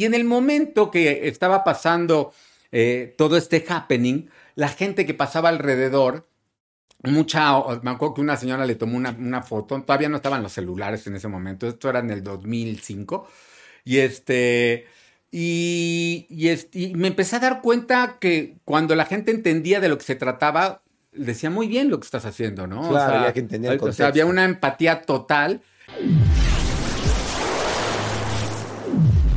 Y en el momento que estaba pasando eh, todo este happening, la gente que pasaba alrededor, mucha, me acuerdo que una señora le tomó una, una foto, todavía no estaban los celulares en ese momento, esto era en el 2005, y este... Y, y, me empecé a dar cuenta que cuando la gente entendía de lo que se trataba, decía muy bien lo que estás haciendo, ¿no? Claro, había que entender el O sea, había una empatía total.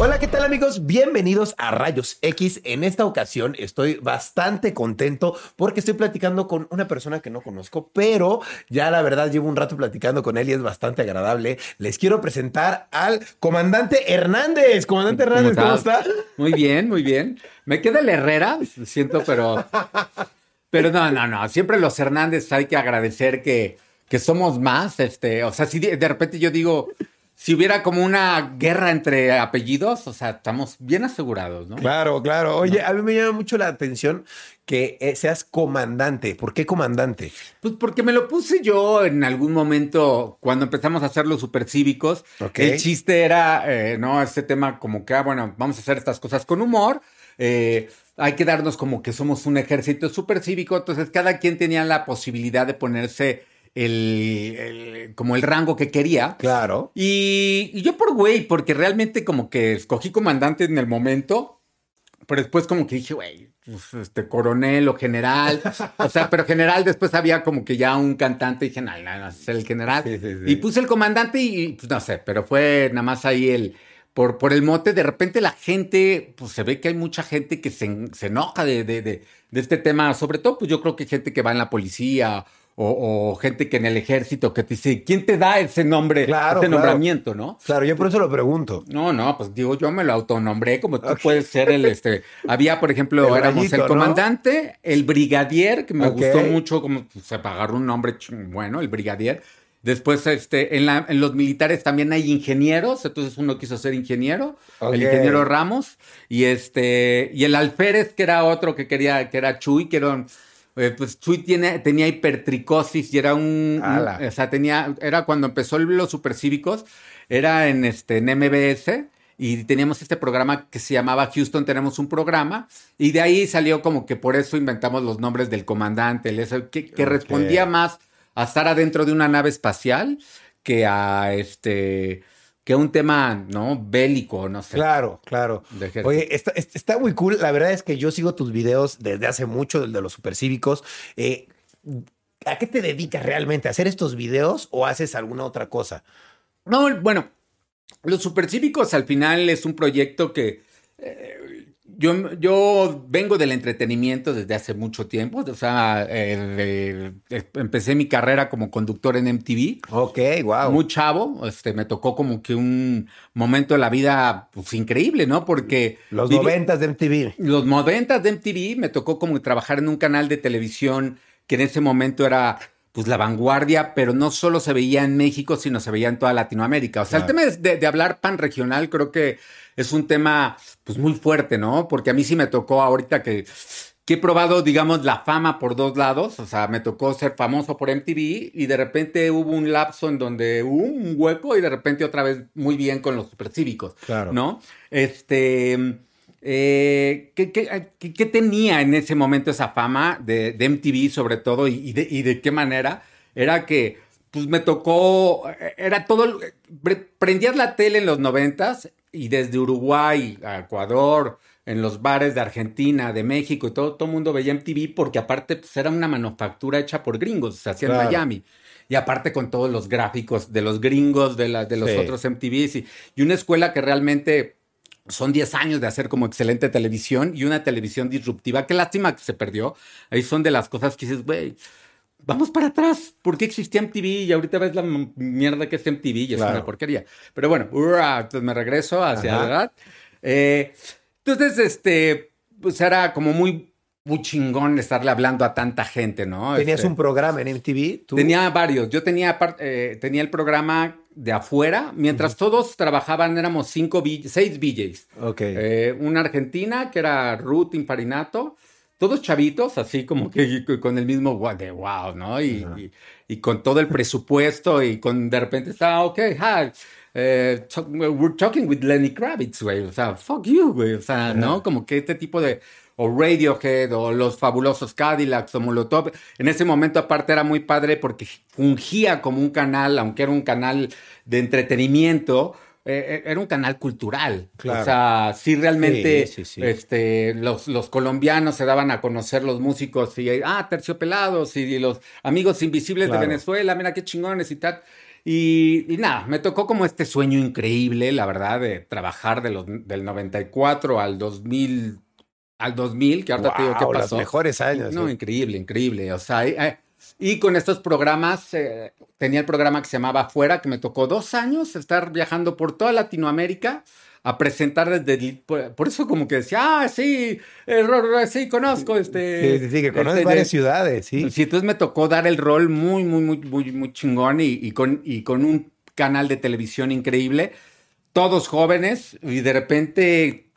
Hola, ¿qué tal amigos? Bienvenidos a Rayos X. En esta ocasión estoy bastante contento porque estoy platicando con una persona que no conozco, pero ya la verdad llevo un rato platicando con él y es bastante agradable. Les quiero presentar al comandante Hernández. Comandante Hernández, ¿cómo, está? Muy bien, muy bien. Me queda el Herrera, siento, pero... Pero no, no, no. Siempre los Hernández hay que agradecer que, que somos más. Este, o sea, si de repente yo digo, si hubiera como una guerra entre apellidos, o sea, estamos bien asegurados, ¿no? Claro, claro. Oye, a mí me llama mucho la atención que eh, seas comandante. ¿Por qué comandante? Pues porque me lo puse yo en algún momento cuando empezamos a hacer los supercívicos. El chiste era, eh, ¿no? Este tema como que, ah, bueno, vamos a hacer estas cosas con humor. Eh, hay que darnos como que somos un ejército supercívico. Entonces, cada quien tenía la posibilidad de ponerse el, como el rango que quería. Claro. Y, yo por güey, porque realmente como que escogí comandante en el momento, pero después como que dije, güey, pues, este coronel o general, o sea, pero general después había como que ya un cantante y dije, no, no, no, es el general. Y puse el comandante y, pues no sé, pero fue nada más ahí el, por, por el mote, de repente la gente, pues se ve que hay mucha gente que se, se enoja de, de, de, de, este tema, sobre todo, pues yo creo que hay gente que va en la policía o, gente que en el ejército que te dice, ¿quién te da ese nombre, ese nombramiento, no? Claro, yo por eso lo pregunto. No, no, pues digo, yo me lo autonombré como tú puedes ser el, este, había, por ejemplo, éramos el comandante, el brigadier, que me gustó mucho, como pues, se pagaron un nombre bueno, el brigadier. Después, este, en, la, en los militares también hay ingenieros, entonces uno quiso ser ingeniero, el ingeniero Ramos, y este, y el alférez, que era otro que quería, que era Chuy, que era eh, pues Chuy tiene, tenía hipertricosis y era un, o sea, tenía, era cuando empezó los supercívicos, era en este, en MBS y teníamos este programa que se llamaba Houston tenemos un programa y de ahí salió como que por eso inventamos los nombres del comandante, el, que, que respondía más a estar adentro de una nave espacial que a este que un tema, ¿no? Bélico, no sé. Claro, claro. Oye, está, está, muy cool. La verdad es que yo sigo tus videos desde hace mucho, el de los supercívicos. Eh, ¿A qué te dedicas realmente? ¿A hacer estos videos o haces alguna otra cosa? No, bueno, los supercívicos al final es un proyecto que eh, yo, yo vengo del entretenimiento desde hace mucho tiempo. O sea, empecé mi carrera como conductor en MTV. Ok, wow. Muy chavo. Este, me tocó como que un momento de la vida pues, increíble, ¿no? Porque. Los noventas de MTV. Los noventas de MTV me tocó como trabajar en un canal de televisión que en ese momento era pues la vanguardia, pero no solo se veía en México, sino se veía en toda Latinoamérica. O sea, el tema de, de, hablar pan regional creo que es un tema pues muy fuerte, ¿no? Porque a mí sí me tocó ahorita que, que he probado, digamos, la fama por dos lados, o sea, me tocó ser famoso por MTV y de repente hubo un lapso en donde hubo un hueco y de repente otra vez muy bien con los supercívicos, claro. ¿no? Este... Eh, ¿qué, qué, tenía en ese momento esa fama de, de MTV sobre todo y, de, y, de, qué manera? Era que pues me tocó, era todo, prendías la tele en los noventas y desde Uruguay a Ecuador, en los bares de Argentina, de México y todo, todo el mundo veía MTV porque aparte pues, era una manufactura hecha por gringos, se hacía en Miami. Y aparte con todos los gráficos de los gringos, de, la, de los otros MTVs y, y, una escuela que realmente son 10 años de hacer como excelente televisión y una televisión disruptiva. Qué lástima que se perdió. Ahí son de las cosas que dices, güey, vamos para atrás. ¿Por qué existía MTV? Y ahorita ves la mierda que es MTV y es una porquería. Pero bueno, entonces me regreso hacia la edad. Eh, entonces, este, pues era como muy, muy chingón estarle hablando a tanta gente, ¿no? ¿Tenías este, un programa en MTV? Tenía varios. Yo tenía, eh, tenía el programa de afuera. Mientras todos trabajaban, éramos cinco, seis VJs. Ok. Eh, una argentina, que era Ruth Infarinato todos chavitos, así como que con el mismo de wow, ¿no? Y, y, con todo el presupuesto y con de repente está, ok, hi, eh, we're talking with Lenny Kravitz, güey. O sea, fuck you, güey. O sea, ¿no? Como que este tipo de o Radiohead o los fabulosos Cadillacs o Molotov. En ese momento aparte era muy padre porque fungía como un canal, aunque era un canal de entretenimiento, eh, eh, era un canal cultural. O sea, sí realmente Este, los, los, colombianos se daban a conocer los músicos y, ah, terciopelados y, los amigos invisibles de Venezuela, mira qué chingones y tal. Y, nada, me tocó como este sueño increíble, la verdad, de trabajar de los, del 94 al 2000, al 2000, que ahorita te digo qué pasó. Los mejores años. No, increíble, increíble. O sea, eh, y con estos programas, eh, tenía el programa que se llamaba Fuera, que me tocó dos años estar viajando por toda Latinoamérica a presentar desde por, eso como que decía ah sí sí conozco este sí sí, que conoces este, varias ciudades sí. Sí entonces me tocó dar el rol muy muy muy muy muy chingón y, con y con un canal de televisión increíble. Todos jóvenes y de repente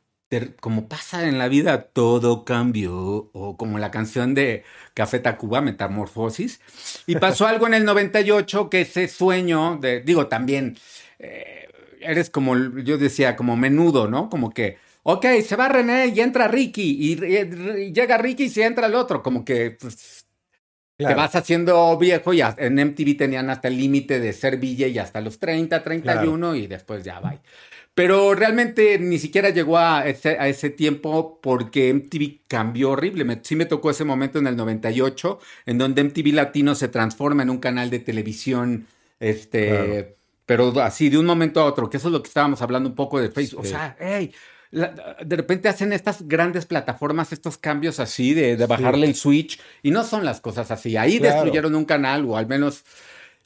como pasa en la vida, todo cambió, o como la canción de Café Tacuba, Metamorfosis, y pasó algo en el 98 que ese sueño de, digo, también, eh, eres como, yo decía, como menudo, ¿no? Como que, ok, se va René y entra Ricky, y, llega Ricky y se entra el otro, como que... Pues, Te vas haciendo viejo y en MTV tenían hasta el límite de ser y hasta los 30, 31 y después ya va. Pero realmente ni siquiera llegó a ese, a ese tiempo porque MTV cambió horrible. sí me tocó ese momento en el 98, en donde MTV Latino se transforma en un canal de televisión, este, pero así de un momento a otro, que eso es lo que estábamos hablando un poco de Facebook. O sea, hey, de repente hacen estas grandes plataformas estos cambios así de, bajarle el switch y no son las cosas así. Ahí destruyeron un canal o al menos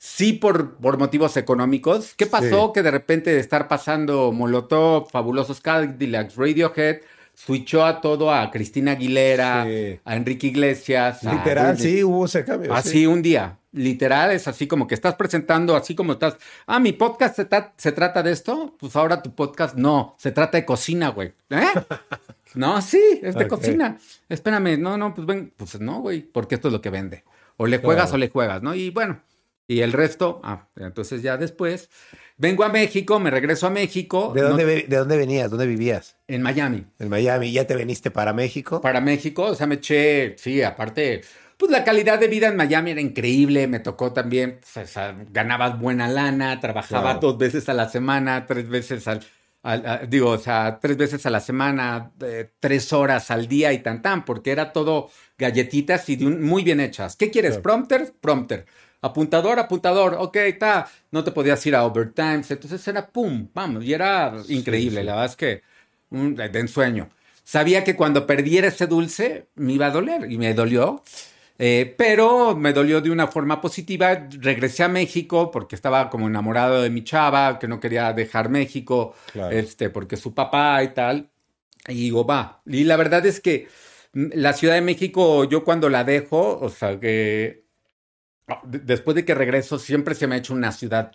sí por, por motivos económicos. ¿Qué pasó? Que de repente de estar pasando Molotov, Fabulosos Cadillacs, Radiohead, switchó a todo a Cristina Aguilera, a Enrique Iglesias. Literal, sí, hubo ese cambio. Así un día. Literal, es así como que estás presentando, así como estás. Ah, mi podcast se, se trata de esto. Pues ahora tu podcast no, se trata de cocina, güey. ¿Eh? no, sí, es de cocina. Espérame, no, no, pues ven, pues no, güey, porque esto es lo que vende. O le juegas o le juegas, ¿no? Y bueno, y el resto, ah, entonces ya después, vengo a México, me regreso a México. ¿De dónde, ¿de dónde venías? ¿Dónde vivías? En Miami. En Miami. ¿Ya te veniste para México? Para México, o sea, me eché, sí, aparte, pues la calidad de vida en Miami era increíble, me tocó también, pues, ganabas buena lana, trabajaba dos veces a la semana, tres veces al, digo, o sea, tres veces a la semana, tres horas al día y tan tan, porque era todo galletitas y muy bien hechas. ¿Qué quieres? ¿Prompter? Prompter apuntador, apuntador, ok, está, no te podías ir a overtime, entonces era pum, vamos, y era increíble, la verdad es que un, de ensueño. Sabía que cuando perdiera ese dulce me iba a doler y me dolió, eh, pero me dolió de una forma positiva. Regresé a México porque estaba como enamorado de mi chava, que no quería dejar México, este, porque su papá y tal. Y digo, va. Y la verdad es que mm, la Ciudad de México, yo cuando la dejo, o sea, que después de que regreso, siempre se me ha hecho una ciudad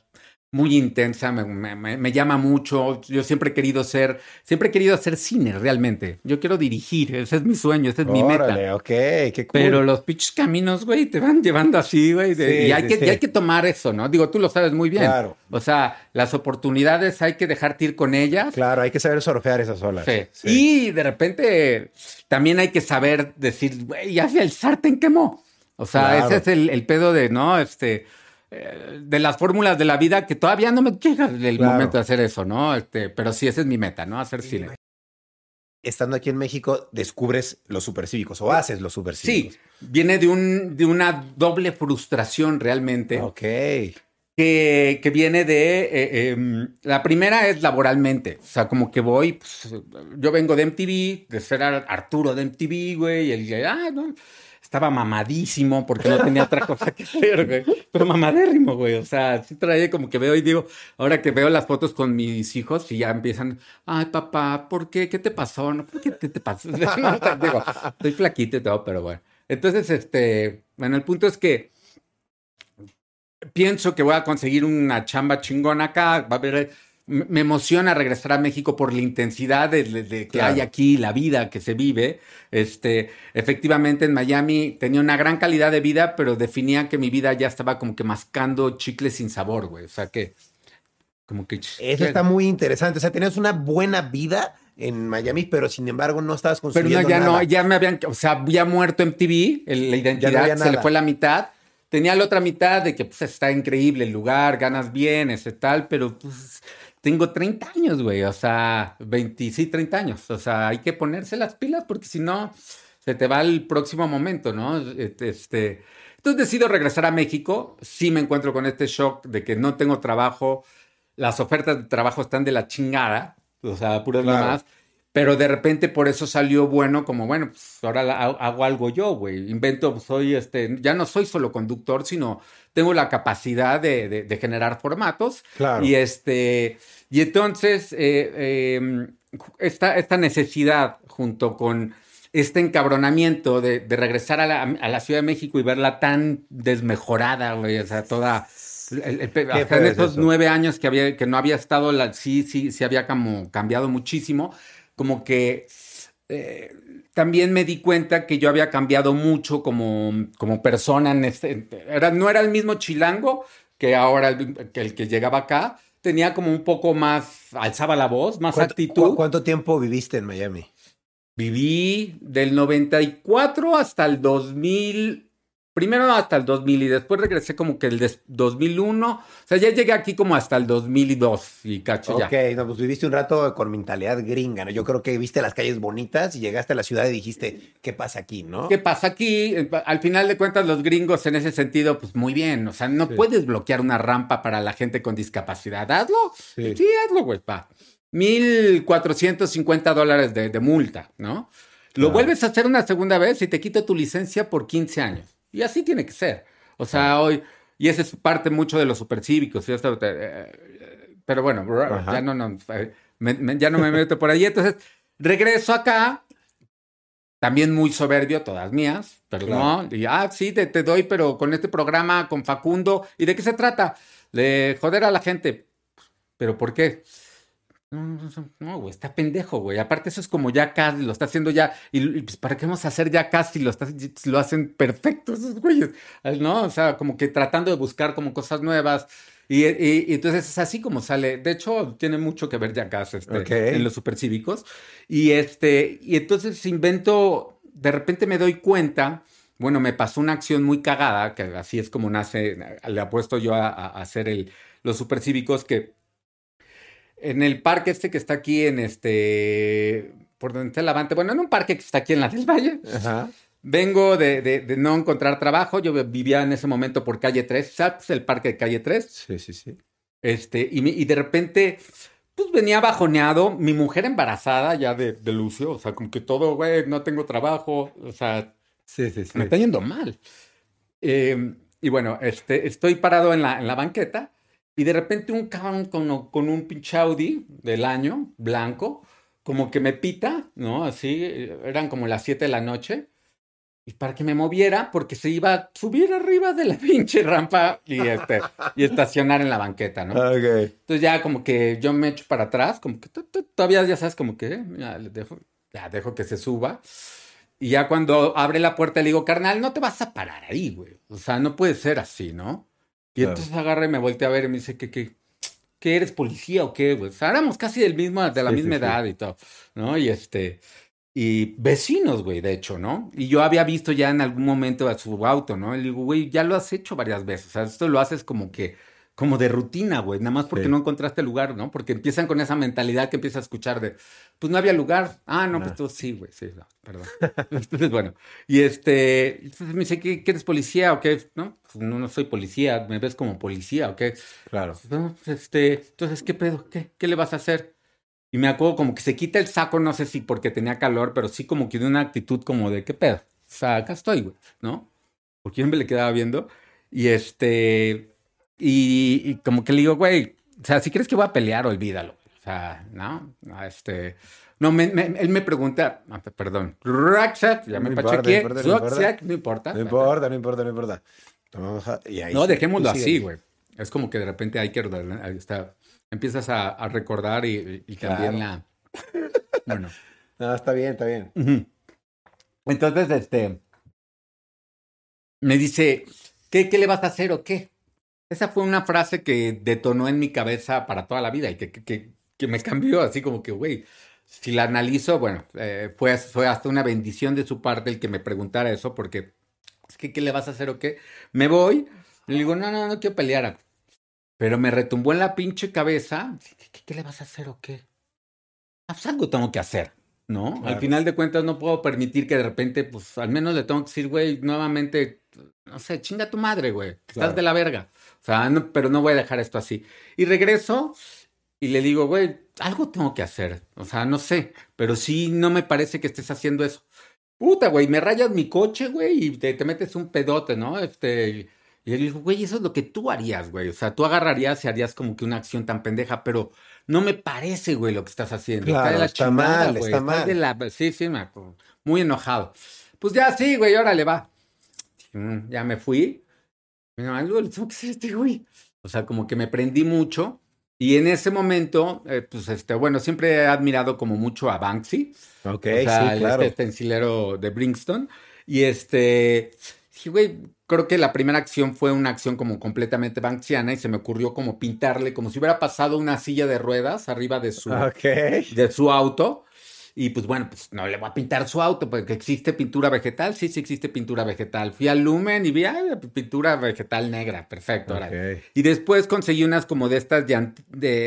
muy intensa, me, llama mucho. Yo siempre he querido ser, siempre he querido hacer cine realmente. Yo quiero dirigir, ese es mi sueño, ese es mi meta. ok, qué cool. Pero los pinches caminos, güey, te van llevando así, güey. y, hay que, hay que tomar eso, ¿no? Digo, tú lo sabes muy bien. Claro. O sea, las oportunidades hay que dejarte ir con ellas. Claro, hay que saber surfear esas olas. Sí. Y de repente también hay que saber decir, güey, ya el sartén quemó. O sea, ese es el, pedo de, ¿no? Este, eh, de las fórmulas de la vida que todavía no me llega el momento de hacer eso, ¿no? Este, pero sí, esa es mi meta, ¿no? Hacer cine. Estando aquí en México, descubres los supercívicos o haces los supercívicos. Sí, viene de, un, de una doble frustración realmente. Ok. Que, que, viene de. Eh, em, la primera es laboralmente. O sea, como que voy. Pues, yo vengo de MTV, de ser Arturo de MTV, güey, y el. Ah, no estaba mamadísimo porque no tenía otra cosa que hacer, güey. Pero mamadérrimo, güey. O sea, sí traía como que veo y digo, ahora que veo las fotos con mis hijos y ya empiezan, ay, papá, ¿por qué? ¿Qué te pasó? No, ¿por qué te, te pasó? digo, estoy flaquito y todo, pero bueno. Entonces, este, bueno, el punto es que pienso que voy a conseguir una chamba chingona acá, va a haber me emociona regresar a México por la intensidad de, que hay aquí, la vida que se vive. Este, efectivamente, en Miami tenía una gran calidad de vida, pero definía que mi vida ya estaba como que mascando chicles sin sabor, güey. O sea que Como que... Eso está muy interesante. O sea, tenías una buena vida en Miami, pero sin embargo no estabas construyendo Pero no, ya nada. no, ya me habían, o sea, había muerto MTV, el- la identidad había se le fue la mitad. Tenía la otra mitad de que pues está increíble el lugar, ganas bien, ese tal, pero pues tengo 30 años, güey, o sea, 20, sí, 30 años, o sea, hay que ponerse las pilas porque si no, se te va el próximo momento, ¿no? Este, entonces decido regresar a México, sí me encuentro con este shock de que no tengo trabajo, las ofertas de trabajo están de la chingada, o sea, puras Claro. más. Pero de repente por eso salió bueno, como bueno, pues ahora la- hago, algo yo, güey. Invento, soy este, ya no soy solo conductor, sino tengo la capacidad de, de- de generar formatos. Claro. Y este, y entonces, eh, eh, esta, esta necesidad junto con este encabronamiento de, de regresar a la, a la Ciudad de México y verla tan desmejorada, güey, o sea, toda... el- el- Qué hasta en es estos eso. nueve años que, había, que no había estado, la, sí, sí, sí había como cambiado muchísimo, como que eh, también me di cuenta que yo había cambiado mucho como, como persona. En este, era, no era el mismo chilango que ahora el, que el que llegaba acá. Tenía como un poco más, alzaba la voz, más ¿Cuánto, actitud. cu- cuánto tiempo viviste en Miami? Viví del 94 hasta el 2000, primero hasta el 2000 y después regresé como que el des- 2001. O sea, ya llegué aquí como hasta el 2002 y cacho ya. Ok, no, pues viviste un rato con mentalidad gringa, ¿no? Yo creo que viste las calles bonitas y llegaste a la ciudad y dijiste, ¿qué pasa aquí, no? ¿Qué pasa aquí? Al final de cuentas, los gringos en ese sentido, pues muy bien. O sea, no Sí. puedes bloquear una rampa para la gente con discapacidad. Hazlo. Sí. Sí, hazlo, güey, pa. 1.450 dólares de, de multa, ¿no? Lo vuelves a hacer una segunda vez y te quito tu licencia por 15 años. Y así tiene que ser. O sea, hoy, y esa es parte mucho de los supercívicos. esto, eh, pero bueno, Ajá. ya no, no, eh, me- me- ya no me meto por ahí. Entonces, regreso acá, también muy soberbio, todas mías, pero Claro. no. Y, ah, sí, te, te doy, pero con este programa, con Facundo. ¿Y de qué se trata? De joder a la gente. ¿Pero por qué? No, no, no, No, güey, está pendejo, güey. Aparte, eso es como ya casi, lo está haciendo ya. Y, y, pues, ¿para qué vamos a hacer ya casi? Lo, está- lo hacen perfecto esos güeyes. ¿No? O sea, como que tratando de buscar como cosas nuevas. Y, y- y entonces es así como sale. De hecho, tiene mucho que ver ya este, Ok. en los supercívicos. Y este, y entonces invento, de repente me doy cuenta. Bueno, me pasó una acción muy cagada, que así es como nace, le apuesto yo a, a hacer el, los supercívicos, que en el parque este que está aquí en este, por donde está el Avante, bueno, en un parque que está aquí en la del Valle, Ajá. vengo de, de- de no encontrar trabajo, yo vivía en ese momento por calle 3, ¿sabes? El parque de calle 3, Sí, sí, sí. este, y, y de repente, pues venía bajoneado, mi mujer embarazada ya de, de Lucio, o sea, como que todo, güey, no tengo trabajo, o sea, Sí, sí, sí. me está yendo mal. Eh, y bueno, este, estoy parado en la, en la banqueta y de repente un cabrón con, con un pinche Audi del año, blanco, como que me pita, ¿no? Así, eran como las 7 de la noche. Y para que me moviera, porque se iba a subir arriba de la pinche rampa y, este, y estacionar en la banqueta, ¿no? Ok. Entonces ya como que yo me echo para atrás, como que todavía ya sabes, como que eh, ya, le dejo, ya dejo que se suba. Y ya cuando abre la puerta le digo, carnal, no te vas a parar ahí, güey. O sea, no puede ser así, ¿no? Y Claro. entonces agarra y me voltea a ver y me dice que, que, que eres policía o qué, güey. O sea, éramos casi del mismo, de la Sí, misma sí, sí. edad y todo, ¿no? Y este, y vecinos, güey, de hecho, ¿no? Y yo había visto ya en algún momento a su auto, ¿no? Y le digo, güey, ya lo has hecho varias veces. O sea, esto lo haces como que, como de rutina, güey, nada más porque Sí. no encontraste lugar, ¿no? Porque empiezan con esa mentalidad que empieza a escuchar de, pues no había lugar. Ah, no, pues tú sí, güey, sí, no, perdón. Entonces, bueno, y este, entonces me dice, ¿qué, qué eres policía o qué? No, pues no, no soy policía, me ves como policía o qué. Claro. No, pues, este, entonces, ¿qué pedo? ¿Qué, qué le vas a hacer? Y me acuerdo como que se quita el saco, no sé si porque tenía calor, pero sí como que de una actitud como de, ¿qué pedo? O sea, acá estoy, güey, ¿no? Porque yo me le quedaba viendo. Y este, y, y como que le digo, güey, o sea, si crees que voy a pelear, olvídalo. O sea, ¿no? No, Este, no, me- me- él me pregunta, ah, perdón, rucksack, ya me no importa, no no importa. No importa, no importa, no importa. Tomamos a- y ahí No, dejémoslo así, güey. Es como que de repente hay que está. Empiezas a, a recordar y, y también la. Bueno. No, está bien, está bien. Entonces, este. Me dice, ¿qué, qué le vas a hacer o qué? Esa fue una frase que detonó en mi cabeza para toda la vida y que, que, que me cambió así como que, güey, si la analizo, bueno, eh, fue, fue hasta una bendición de su parte el que me preguntara eso, porque es que, ¿qué le vas a hacer o qué? Me voy, le digo, no, no, no quiero pelear. Pero me retumbó en la pinche cabeza, ¿qué, qué le vas a hacer o qué? Ah, pues algo tengo que hacer, ¿no? Al final de cuentas no puedo permitir que de repente, pues al menos le tengo que decir, güey, nuevamente, no sé, chinga tu madre, güey, estás de la verga. O sea, pero no voy a dejar esto así. Y regreso y le digo, güey, algo tengo que hacer. O sea, no sé, pero sí no me parece que estés haciendo eso. Puta, güey, me rayas mi coche, güey, y te, te metes un pedote, ¿no? Este, y él dijo, güey, eso es lo que tú harías, güey. O sea, tú agarrarías y harías como que una acción tan pendeja, pero no me parece, güey, lo que estás haciendo. Claro, está de la está chingada, mal, güey. está mal. de la... Sí, sí, me... muy enojado. Pues ya, sí, güey, órale, va. Mm, Ya me fui. Algo le tengo que hacer este güey. O sea, como que me prendí mucho. Y en ese momento, eh, pues, este, bueno, siempre he admirado como mucho a Banksy. Ok, O sea, sí, claro. este stencilero de Brinkston. Y este, sí, güey, creo que la primera acción fue una acción como completamente banksiana y se me ocurrió como pintarle, como si hubiera pasado una silla de ruedas arriba de su, Ok. de su auto. Y pues bueno, pues no le voy a pintar su auto, porque existe pintura vegetal. Sí, sí existe pintura vegetal. Fui al Lumen y vi ah, pintura vegetal negra. Perfecto. Y después conseguí unas como de estas de,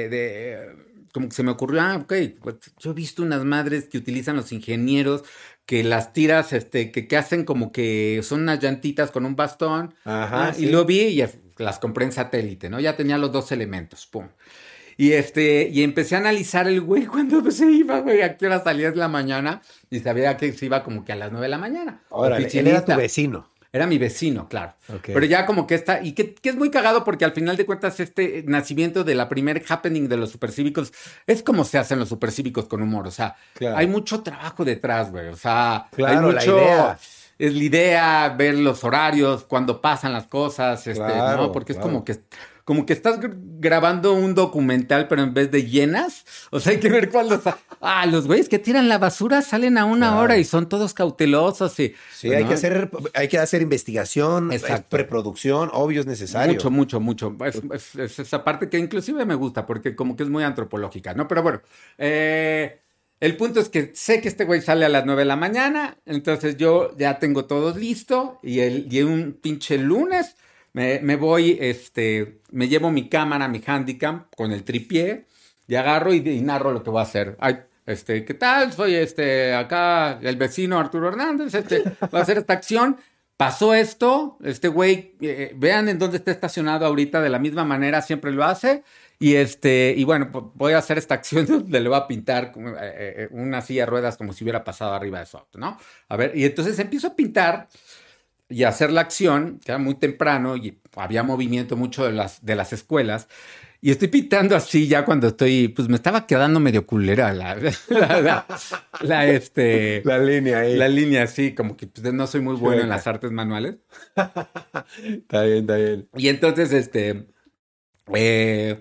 de como que se me ocurrió, ah, ok, pues, yo he visto unas madres que utilizan los ingenieros que las tiras, este, que, que hacen como que son unas llantitas con un bastón. Ajá, Ah, sí. Y lo vi y las compré en satélite, ¿no? Ya tenía los dos elementos, pum. Y este, y empecé a analizar el güey cuando se iba, güey, a qué hora salía de la mañana y sabía que se iba como que a las nueve de la mañana. Órale, él era tu vecino. Era mi vecino, claro. Pero ya como que está, y que, que es muy cagado porque al final de cuentas este nacimiento de la primer happening de los supercívicos es como se hacen los supercívicos con humor, o sea, Claro. hay mucho trabajo detrás, güey, o sea, Claro, hay la mucho... idea. Es la idea, ver los horarios, cuando pasan las cosas, este, Claro, ¿no? Porque es como que, como que estás gr- grabando un documental, pero en vez de llenas, o sea, hay que ver cuándo... Ah, los güeyes que tiran la basura salen a una Claro. hora y son todos cautelosos y... Sí, hay que hacer, hay que hacer investigación, es Exacto. preproducción, obvio es necesario. Mucho, mucho, mucho. Es, es- es esa parte que inclusive me gusta porque como que es muy antropológica, ¿no? Pero bueno, eh, el punto es que sé que este güey sale a las 9 de la mañana, entonces yo ya tengo todo listo y, el, y un pinche lunes me, voy, este, me llevo mi cámara, mi handicam con el tripié y agarro y, y narro lo que voy a hacer. Ay, este, ¿qué tal? Soy este, acá el vecino Arturo Hernández, este, va a hacer esta acción. Pasó esto, este güey, eh, vean en dónde está estacionado ahorita, de la misma manera siempre lo hace. Y este, y bueno, voy a hacer esta acción donde le voy a pintar eh, eh, una silla de ruedas como si hubiera pasado arriba de su auto, ¿no? A ver, y entonces empiezo a pintar y hacer la acción, que era muy temprano y había movimiento mucho de las, de las escuelas. Y estoy pintando así ya cuando estoy, pues me estaba quedando medio culera la, la, la- la, este, La línea ahí. la línea así, como que pues, no soy muy bueno en Chueca. las artes manuales. Está bien, está bien. Y entonces, este, eh,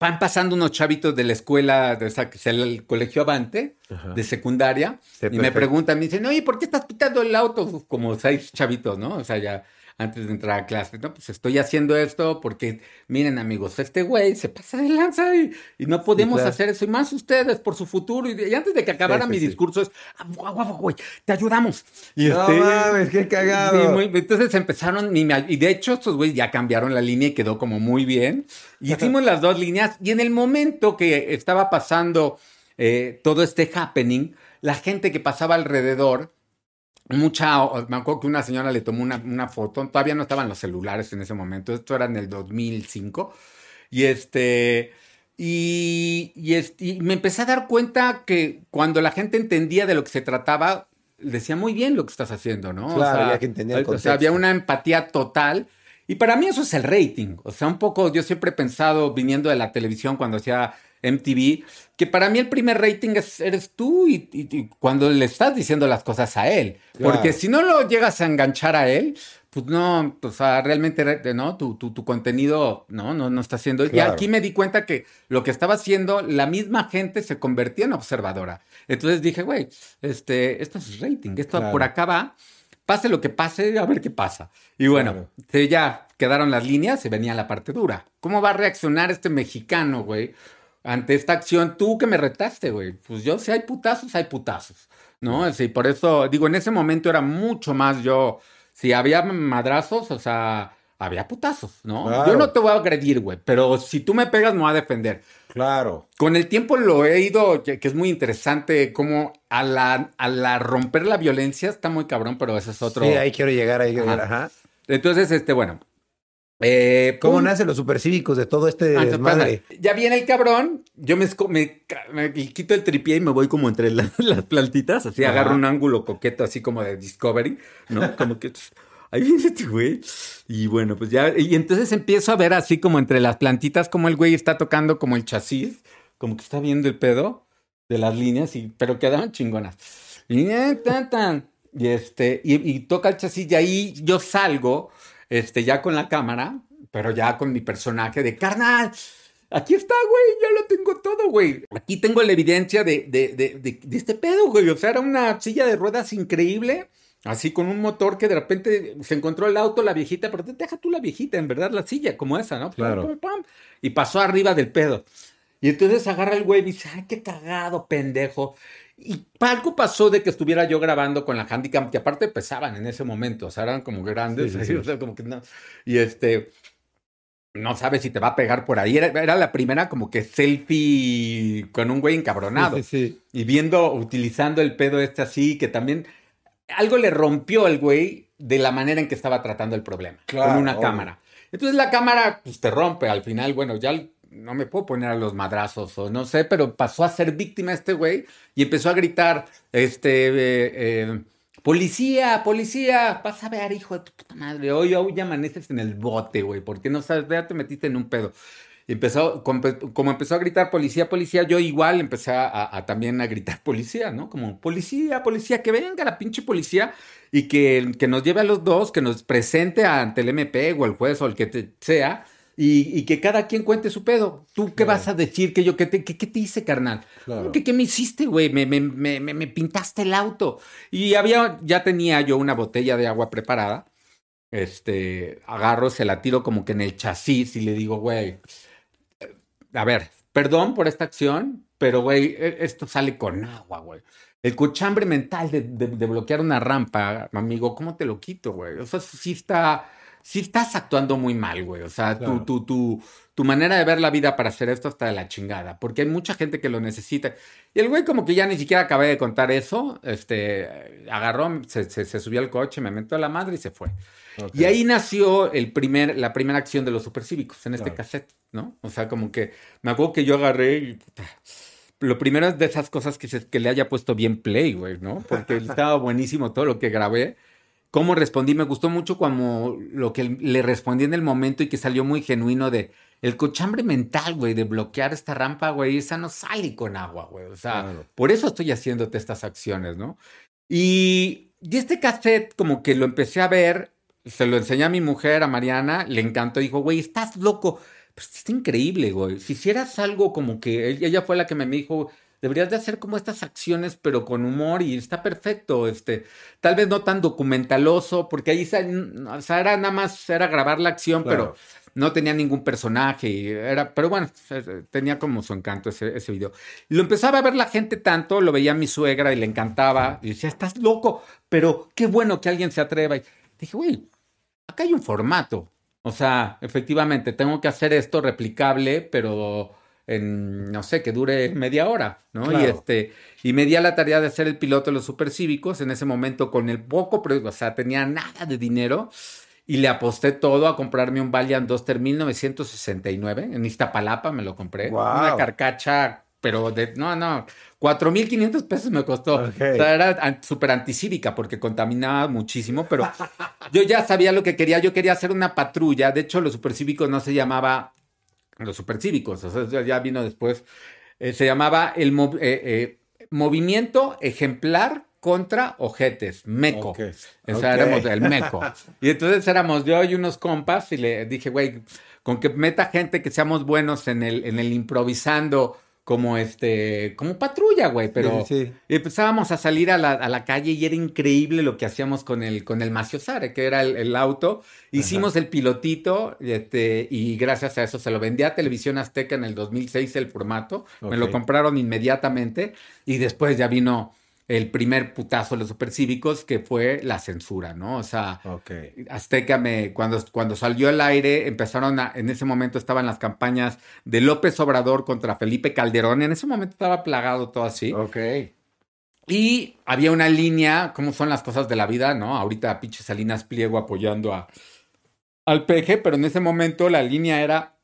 van pasando unos chavitos de la escuela, de esa, que es el colegio Avante, Ajá. de secundaria, Sí, y me preguntan, me dicen, oye, ¿por qué estás pintando el auto? Como seis chavitos, ¿no? O sea, ya antes de entrar a clase, no, pues estoy haciendo esto porque, miren amigos, este güey se pasa de lanza y, y no podemos claro. hacer eso, y más ustedes por su futuro. Y, y antes de que acabara sí, mi sí. discurso es, ah, guau, guau, güey, te ayudamos. Y No este- mames, qué cagado. Muy- entonces empezaron, y, me- y de hecho estos güeyes ya cambiaron la línea y quedó como muy bien. Y hicimos las dos líneas y en el momento que estaba pasando eh, todo este happening, la gente que pasaba alrededor, mucha, me acuerdo que una señora le tomó una, una foto, todavía no estaban los celulares en ese momento, esto era en el 2005, y este... Y, y, este, y me empecé a dar cuenta que cuando la gente entendía de lo que se trataba, decía muy bien lo que estás haciendo, ¿no? Claro, ya que entendía el o sea, contexto. había una empatía total. Y para mí eso es el rating. O sea, un poco, yo siempre he pensado, viniendo de la televisión cuando hacía MTV, que para mí el primer rating es, eres tú y, y- y cuando le estás diciendo las cosas a él. Claro. Porque si no lo llegas a enganchar a él, pues no, o sea, realmente, re- ¿no? Tu, tu, tu contenido, no, no, no está haciendo. Y Claro. aquí me di cuenta que lo que estaba haciendo, la misma gente se convertía en observadora. Entonces dije, güey, este, esto es rating, esto Claro. por acá va, pase lo que pase, a ver qué pasa. Y bueno, ya quedaron las líneas, se venía la parte dura. ¿Cómo va a reaccionar este mexicano, güey, ante esta acción? Tú que me retaste, güey. Pues yo, si hay putazos, hay putazos, ¿no? Sí, por eso, digo, en ese momento era mucho más yo, si había madrazos, o sea, había putazos, ¿no? Yo no te voy a agredir, güey, pero si tú me pegas, me voy a defender. Claro. Con el tiempo lo he ido, que, es muy interesante, como a la, a la romper la violencia está muy cabrón, pero ese es otro. Sí, ahí quiero llegar, ahí quiero llegar, ajá. Entonces, este, bueno. Eh, ¿Cómo nacen los supercívicos de todo este ah, desmadre? Ya viene el cabrón, yo me, me, quito el tripié y me voy como entre las plantitas, así agarro un ángulo coqueto, así como de Discovery, ¿no? Como que ahí viene este güey. Y bueno, pues ya, y entonces empiezo a ver así como entre las plantitas, como el güey está tocando como el chasis, como que está viendo el pedo de las líneas, y, pero quedaban chingonas. Y, tan, tan, y este, y, toca el chasis, y ahí yo salgo, este, ya con la cámara, pero ya con mi personaje de carnal. Aquí está, güey, ya lo tengo todo, güey. Aquí tengo la evidencia de, de, de, de, este pedo, güey. O sea, era una silla de ruedas increíble Así con un motor que de repente se encontró el auto, la viejita, pero deja tú la viejita, en verdad, la silla, como esa, ¿no? Claro. y pasó arriba del pedo. Y entonces agarra el güey y dice, ay, qué cagado, pendejo. Y algo pasó de que estuviera yo grabando con la handicam, que aparte pesaban en ese momento, o sea, eran como grandes, o sea, como que no. Y este, no sabes si te va a pegar por ahí. Era, era, la primera como que selfie con un güey encabronado. Y viendo, utilizando el pedo este así, que también algo le rompió al güey de la manera en que estaba tratando el problema con una cámara. Entonces la cámara pues, te rompe al final, bueno, ya no me puedo poner a los madrazos o no sé, pero pasó a ser víctima este güey y empezó a gritar, este, eh, eh, policía, policía, vas a ver, hijo de tu puta madre, hoy, hoy amaneces en el bote, güey, porque no sabes, ya te metiste en un pedo empezó, como empezó a gritar policía, policía, yo igual empecé a, también a gritar policía, ¿no? Como policía, policía, que venga la pinche policía y que, que nos lleve a los dos, que nos presente ante el MP o el juez o el que sea. Y, que cada quien cuente su pedo. ¿Tú qué vas a decir? que yo ¿Qué te, qué, te hice, carnal? ¿Qué, ¿Qué, me hiciste, güey? Me, me, me, me, pintaste el auto. Y había, ya tenía yo una botella de agua preparada. Este, agarro, se la tiro como que en el chasis y le digo, güey, a ver, perdón por esta acción, pero, güey, e, esto sale con agua, güey. El cochambre mental de, bloquear una rampa, amigo, ¿cómo te lo quito, güey? O sea, sí está, sí estás actuando muy mal, güey. O sea, tu, tu, tu, tu manera de ver la vida para hacer esto está de la chingada, porque hay mucha gente que lo necesita. Y el güey como que ya ni siquiera acabé de contar eso, este, agarró, se, se, subió al coche, me mentó a la madre y se fue. Y ahí nació el primer, la primera acción de los supercívicos en este cassette, ¿no? O sea, como que me acuerdo que yo agarré y... Lo primero es de esas cosas que, se, que le haya puesto bien play, güey, ¿no? Porque estaba buenísimo todo lo que grabé. Cómo respondí, me gustó mucho como lo que le respondí en el momento y que salió muy genuino de el cochambre mental, güey, de bloquear esta rampa, güey, esa no sale con agua, güey. O sea, por eso estoy haciéndote estas acciones, ¿no? Y, y este cassette, como que lo empecé a ver se lo enseñé a mi mujer, a Mariana, le encantó, dijo, güey, estás loco. Pues está increíble, güey. Si hicieras algo como que ella fue la que me dijo, deberías de hacer como estas acciones, pero con humor y está perfecto. Este, tal vez no tan documentaloso, porque ahí o sea, era nada más, era grabar la acción, pero no tenía ningún personaje. Y era, pero bueno, tenía como su encanto ese, ese video. Lo empezaba a ver la gente tanto, lo veía mi suegra y le encantaba. Y decía, estás loco, pero qué bueno que alguien se atreva. Y dije, güey, acá hay un formato. O sea, efectivamente, tengo que hacer esto replicable, pero en, no sé, que dure media hora, ¿no? Y este, y me di a la tarea de hacer el piloto de los supercívicos en ese momento con el poco, pero, o sea, tenía nada de dinero y le aposté todo a comprarme un Valiant Duster 1969 en Iztapalapa, me lo compré. Una carcacha, pero de, no, no, 4.500 pesos me costó. O sea, era súper anticívica porque contaminaba muchísimo, pero yo ya sabía lo que quería. Yo quería hacer una patrulla. De hecho, los supercívicos no se llamaba los supercívicos, o sea, ya vino después. Eh, se llamaba el eh, eh, Movimiento Ejemplar contra Ojetes, MECO. O sea, éramos el MECO. Y entonces éramos yo y unos compas y le dije, güey, con que meta gente que seamos buenos en el, en el improvisando como este, como patrulla, güey, pero Sí, sí. empezábamos a salir a la, a la calle y era increíble lo que hacíamos con el, con el Maciosare, que era el, el auto. Hicimos el pilotito este, y gracias a eso se lo vendí a Televisión Azteca en el 2006 el formato. Me lo compraron inmediatamente y después ya vino el primer putazo de los supercívicos que fue la censura, ¿no? O sea, Ok. Azteca me, cuando, cuando salió al aire, empezaron a, en ese momento estaban las campañas de López Obrador contra Felipe Calderón, en ese momento estaba plagado todo así. Ok. Y había una línea, cómo son las cosas de la vida, ¿no? Ahorita pinche Salinas Pliego apoyando a, al PG, pero en ese momento la línea era,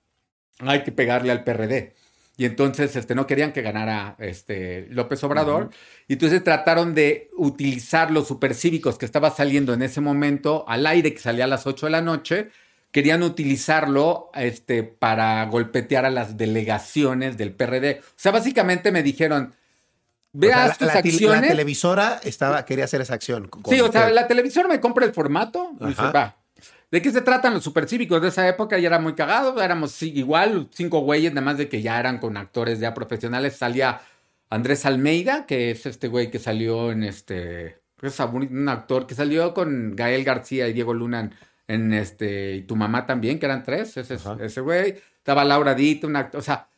hay que pegarle al PRD. Y entonces este, no querían que ganara este, López Obrador. Y entonces trataron de utilizar los supercívicos que estaba saliendo en ese momento al aire, que salía a las 8 de la noche. Querían utilizarlo este, para golpetear a las delegaciones del PRD. O sea, básicamente me dijeron, O sea, veas la- tus la, acciones. la televisora estaba, quería hacer esa acción. con- Sí, o sea, la televisión me compra el formato. y va. ¿De qué se tratan los supercívicos de esa época? Ya era muy cagado. Éramos igual, cinco güeyes, nada más de que ya eran con actores ya profesionales. Salía Andrés Almeida, que es este güey que salió en este. Es un actor que salió con Gael García y Diego Luna en, este. Y tu mamá también, que eran tres. Ese, Ajá. ese güey. Estaba Laura Dito, un actor. O sea,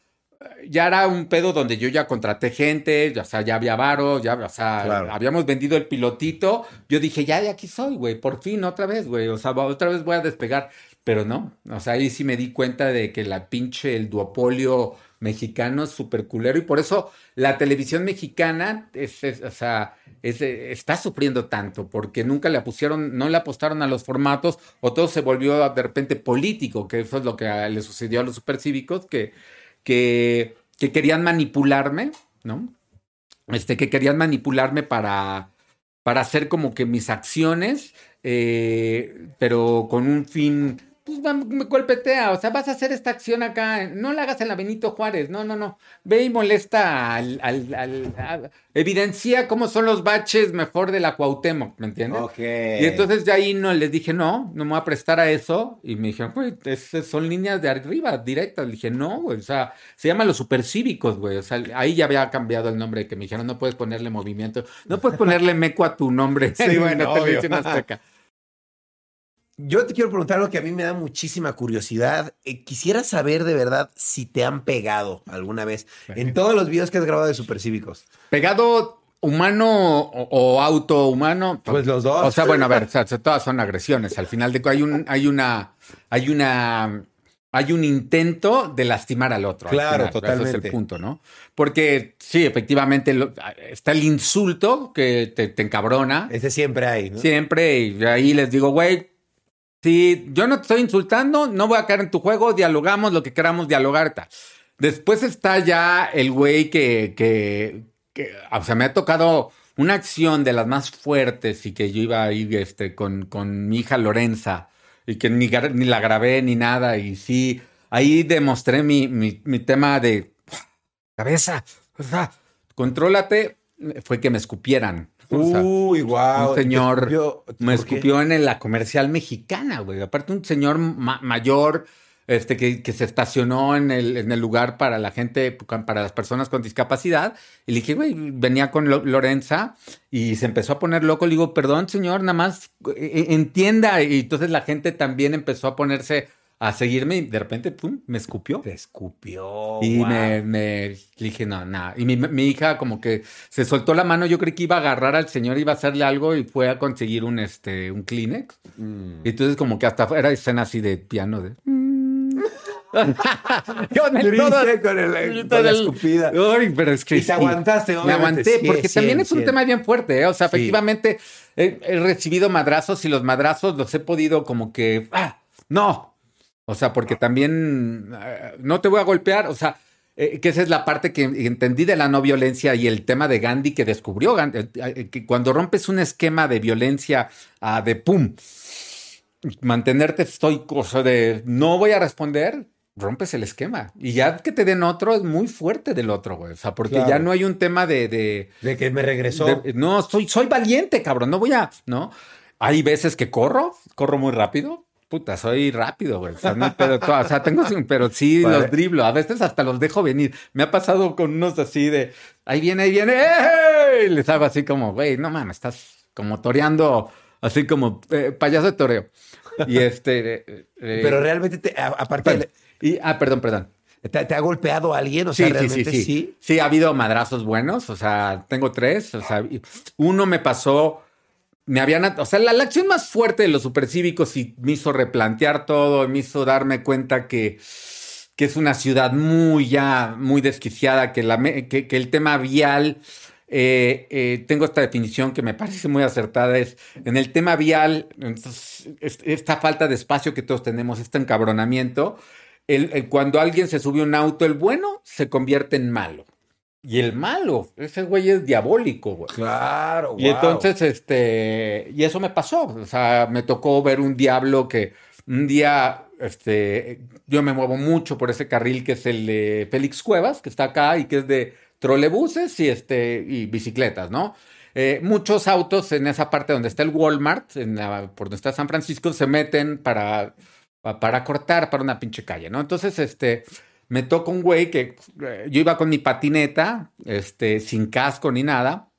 ya era un pedo donde yo ya contraté gente, ya, o sea, ya había varo, ya, o sea, Claro. habíamos vendido el pilotito. Yo dije, ya, ya aquí soy, güey, por fin, otra vez, güey, o sea, otra vez voy a despegar. Pero no, o sea, ahí sí me di cuenta de que la pinche, el duopolio mexicano es súper culero y por eso la televisión mexicana es, es- o sea, es, está sufriendo tanto porque nunca le pusieron, no le apostaron a los formatos o todo se volvió de repente político, que eso es lo que le sucedió a los supercívicos, que, que, que querían manipularme, ¿no? Este, que querían manipularme para, para hacer como que mis acciones, eh, pero con un fin, pues me golpetea, o sea, vas a hacer esta acción acá, no la hagas en la Benito Juárez, no, no, no, ve y molesta al, al- al- a- evidencia cómo son los baches mejor de la Cuauhtémoc, ¿me entiendes? Ok. Y entonces de ahí no les dije, no, no me voy a prestar a eso. Y me dijeron, güey, son líneas de arriba, directas. Le dije, no, güey, o sea, se llaman los supercívicos, güey. O sea, ahí ya había cambiado el nombre que me dijeron, no puedes ponerle movimiento, no puedes ponerle meco a tu nombre Sí, en bueno, televisión azteca. Yo te quiero preguntar algo que a mí me da muchísima curiosidad. Eh, quisiera saber de verdad si te han pegado alguna vez en todos los videos que has grabado de Supercívicos. Pegado humano o, o auto humano. Pues los dos. O sea, bueno, a ver, o sea, todas son agresiones. Al final de hay un, hay una, hay una, hay un intento de lastimar al otro. al Claro, final. Ese es totalmente. el punto, ¿no? Porque sí, efectivamente, lo- está el insulto que te, te encabrona Ese siempre hay, ¿no? siempre y ahí les digo, güey, si yo no te estoy insultando, no voy a caer en tu juego, dialogamos lo que queramos dialogar. Tal. Después está ya el güey que, que, o sea, me ha tocado una acción de las más fuertes y que yo iba a ir este, con, con mi hija Lorenza y que ni, ni la grabé ni nada. Y sí, ahí demostré mi, mi, mi tema de cabeza, o sea, contrólate, fue que me escupieran. Uy, wow. un señor me escupió en la comercial mexicana, güey. Aparte, un señor ma- mayor este, que, que se estacionó en el, en el lugar para la gente, para las personas con discapacidad. Y le dije, güey, venía con Lo- Lorenza y se empezó a poner loco. Le digo, perdón, señor, nada más eh, entienda. Y entonces la gente también empezó a ponerse a seguirme y de repente, pum, me escupió. Te escupió. Y wow. me, me dije, no, nada. Y mi, mi hija como que se soltó la mano, yo creí que iba a agarrar al señor, iba a hacerle algo y fue a conseguir un, este, un Kleenex. Mm. Y entonces como que hasta era escena así de piano de... El Triste con, el, con la escupida. Ay, pero es que Y te aguantaste, Me aguanté, Sí, porque también es un tema bien fuerte, ¿eh? O sea, efectivamente he, he recibido madrazos y los madrazos los he podido como que... ¡Ah! ¡No! O sea, porque también eh, no te voy a golpear, o sea, eh, que esa es la parte que entendí de la no violencia y el tema de Gandhi que descubrió Gandhi, eh, que cuando rompes un esquema de violencia ah, de pum, mantenerte estoico, o sea, de no voy a responder, rompes el esquema. Y ya que te den otro es muy fuerte del otro, güey. O sea, porque Claro. ya no hay un tema de- de, De que me regresó. de- no, soy, soy valiente, cabrón, no voy a, ¿no? Hay veces que corro, corro muy rápido, puta, soy rápido, güey. O sea, no pero, o sea tengo, pero sí los driblo. A veces hasta los dejo venir. Me ha pasado con unos así de, ahí viene, ahí viene, ¡eh! Y les hago así como, güey, no mames, estás como toreando, así como eh, payaso de toreo. Y este. Eh, eh, pero realmente, te, aparte. y, ah, perdón, perdón. ¿Te, ha golpeado alguien? O sea, realmente sí, sí, sí. ha habido madrazos buenos. O sea, tengo tres. O sea, uno me pasó me habían, o sea, la, acción más fuerte de los supercívicos y me hizo replantear todo, me hizo darme cuenta que, que es una ciudad muy ya, muy desquiciada, que, la, que, el tema vial, eh, eh, tengo esta definición que me parece muy acertada, es en el tema vial, esta falta de espacio que todos tenemos, este encabronamiento, el, cuando alguien se sube un auto, el bueno se convierte en malo y el malo. Ese güey es diabólico, güey. Claro, Y entonces, este, y eso me pasó. O sea, me tocó ver un diablo que un día, este, yo me muevo mucho por ese carril que es el de Félix Cuevas, que está acá y que es de trolebuses y, este, y bicicletas, ¿no? Eh, muchos autos en esa parte donde está el Walmart, en por donde está San Francisco, se meten para, para cortar para una pinche calle, ¿no? Entonces, este, me toca un güey que eh, yo iba con mi patineta, este, sin casco ni nada,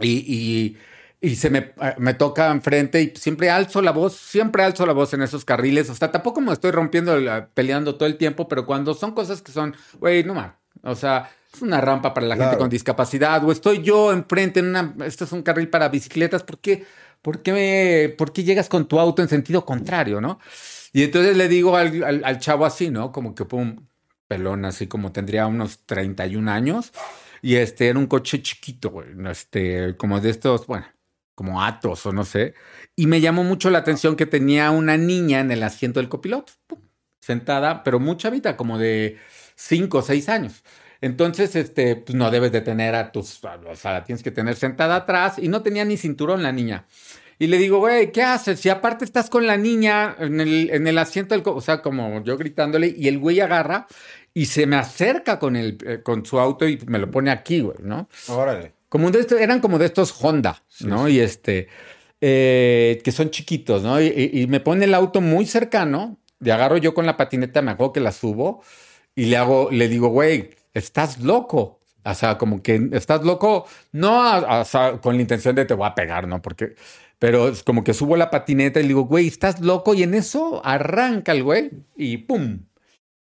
y, y, se me, eh, me, toca enfrente y siempre alzo la voz, siempre alzo la voz en esos carriles, o sea, tampoco me estoy rompiendo, peleando todo el tiempo, pero cuando son cosas que son, güey, no más, o sea, es una rampa para la gente con discapacidad, o estoy yo enfrente en una, esto es un carril para bicicletas, ¿por qué, por qué, por qué llegas con tu auto en sentido contrario, no? Y entonces le digo al, al, al chavo así, ¿no? Como que pum, pelón, así como tendría unos 31 años. Y este era un coche chiquito, este, como de estos, bueno, como Atos o no sé. Y me llamó mucho la atención que tenía una niña en el asiento del copiloto, sentada, pero mucha vida, como de 5 o 6 años. Entonces, este, pues no debes de tener a tus, o sea, la tienes que tener sentada atrás y no tenía ni cinturón la niña. Y le digo, güey, ¿qué haces? Si aparte estás con la niña en el, en el asiento del, o sea, como yo gritándole, y el güey agarra y se me acerca con, el, eh, con su auto y me lo pone aquí, güey, ¿no? Órale. Como de estos, eran como de estos Honda, ¿no? Y este, eh, que son chiquitos, ¿no? Y, me pone el auto muy cercano, le agarro yo con la patineta, me hago que la subo y le hago, le digo, güey, estás loco. O sea, como que estás loco, no con la intención de te voy a pegar, ¿no? Porque, pero es como que subo la patineta y le digo, güey, estás loco. Y en eso arranca el güey y pum,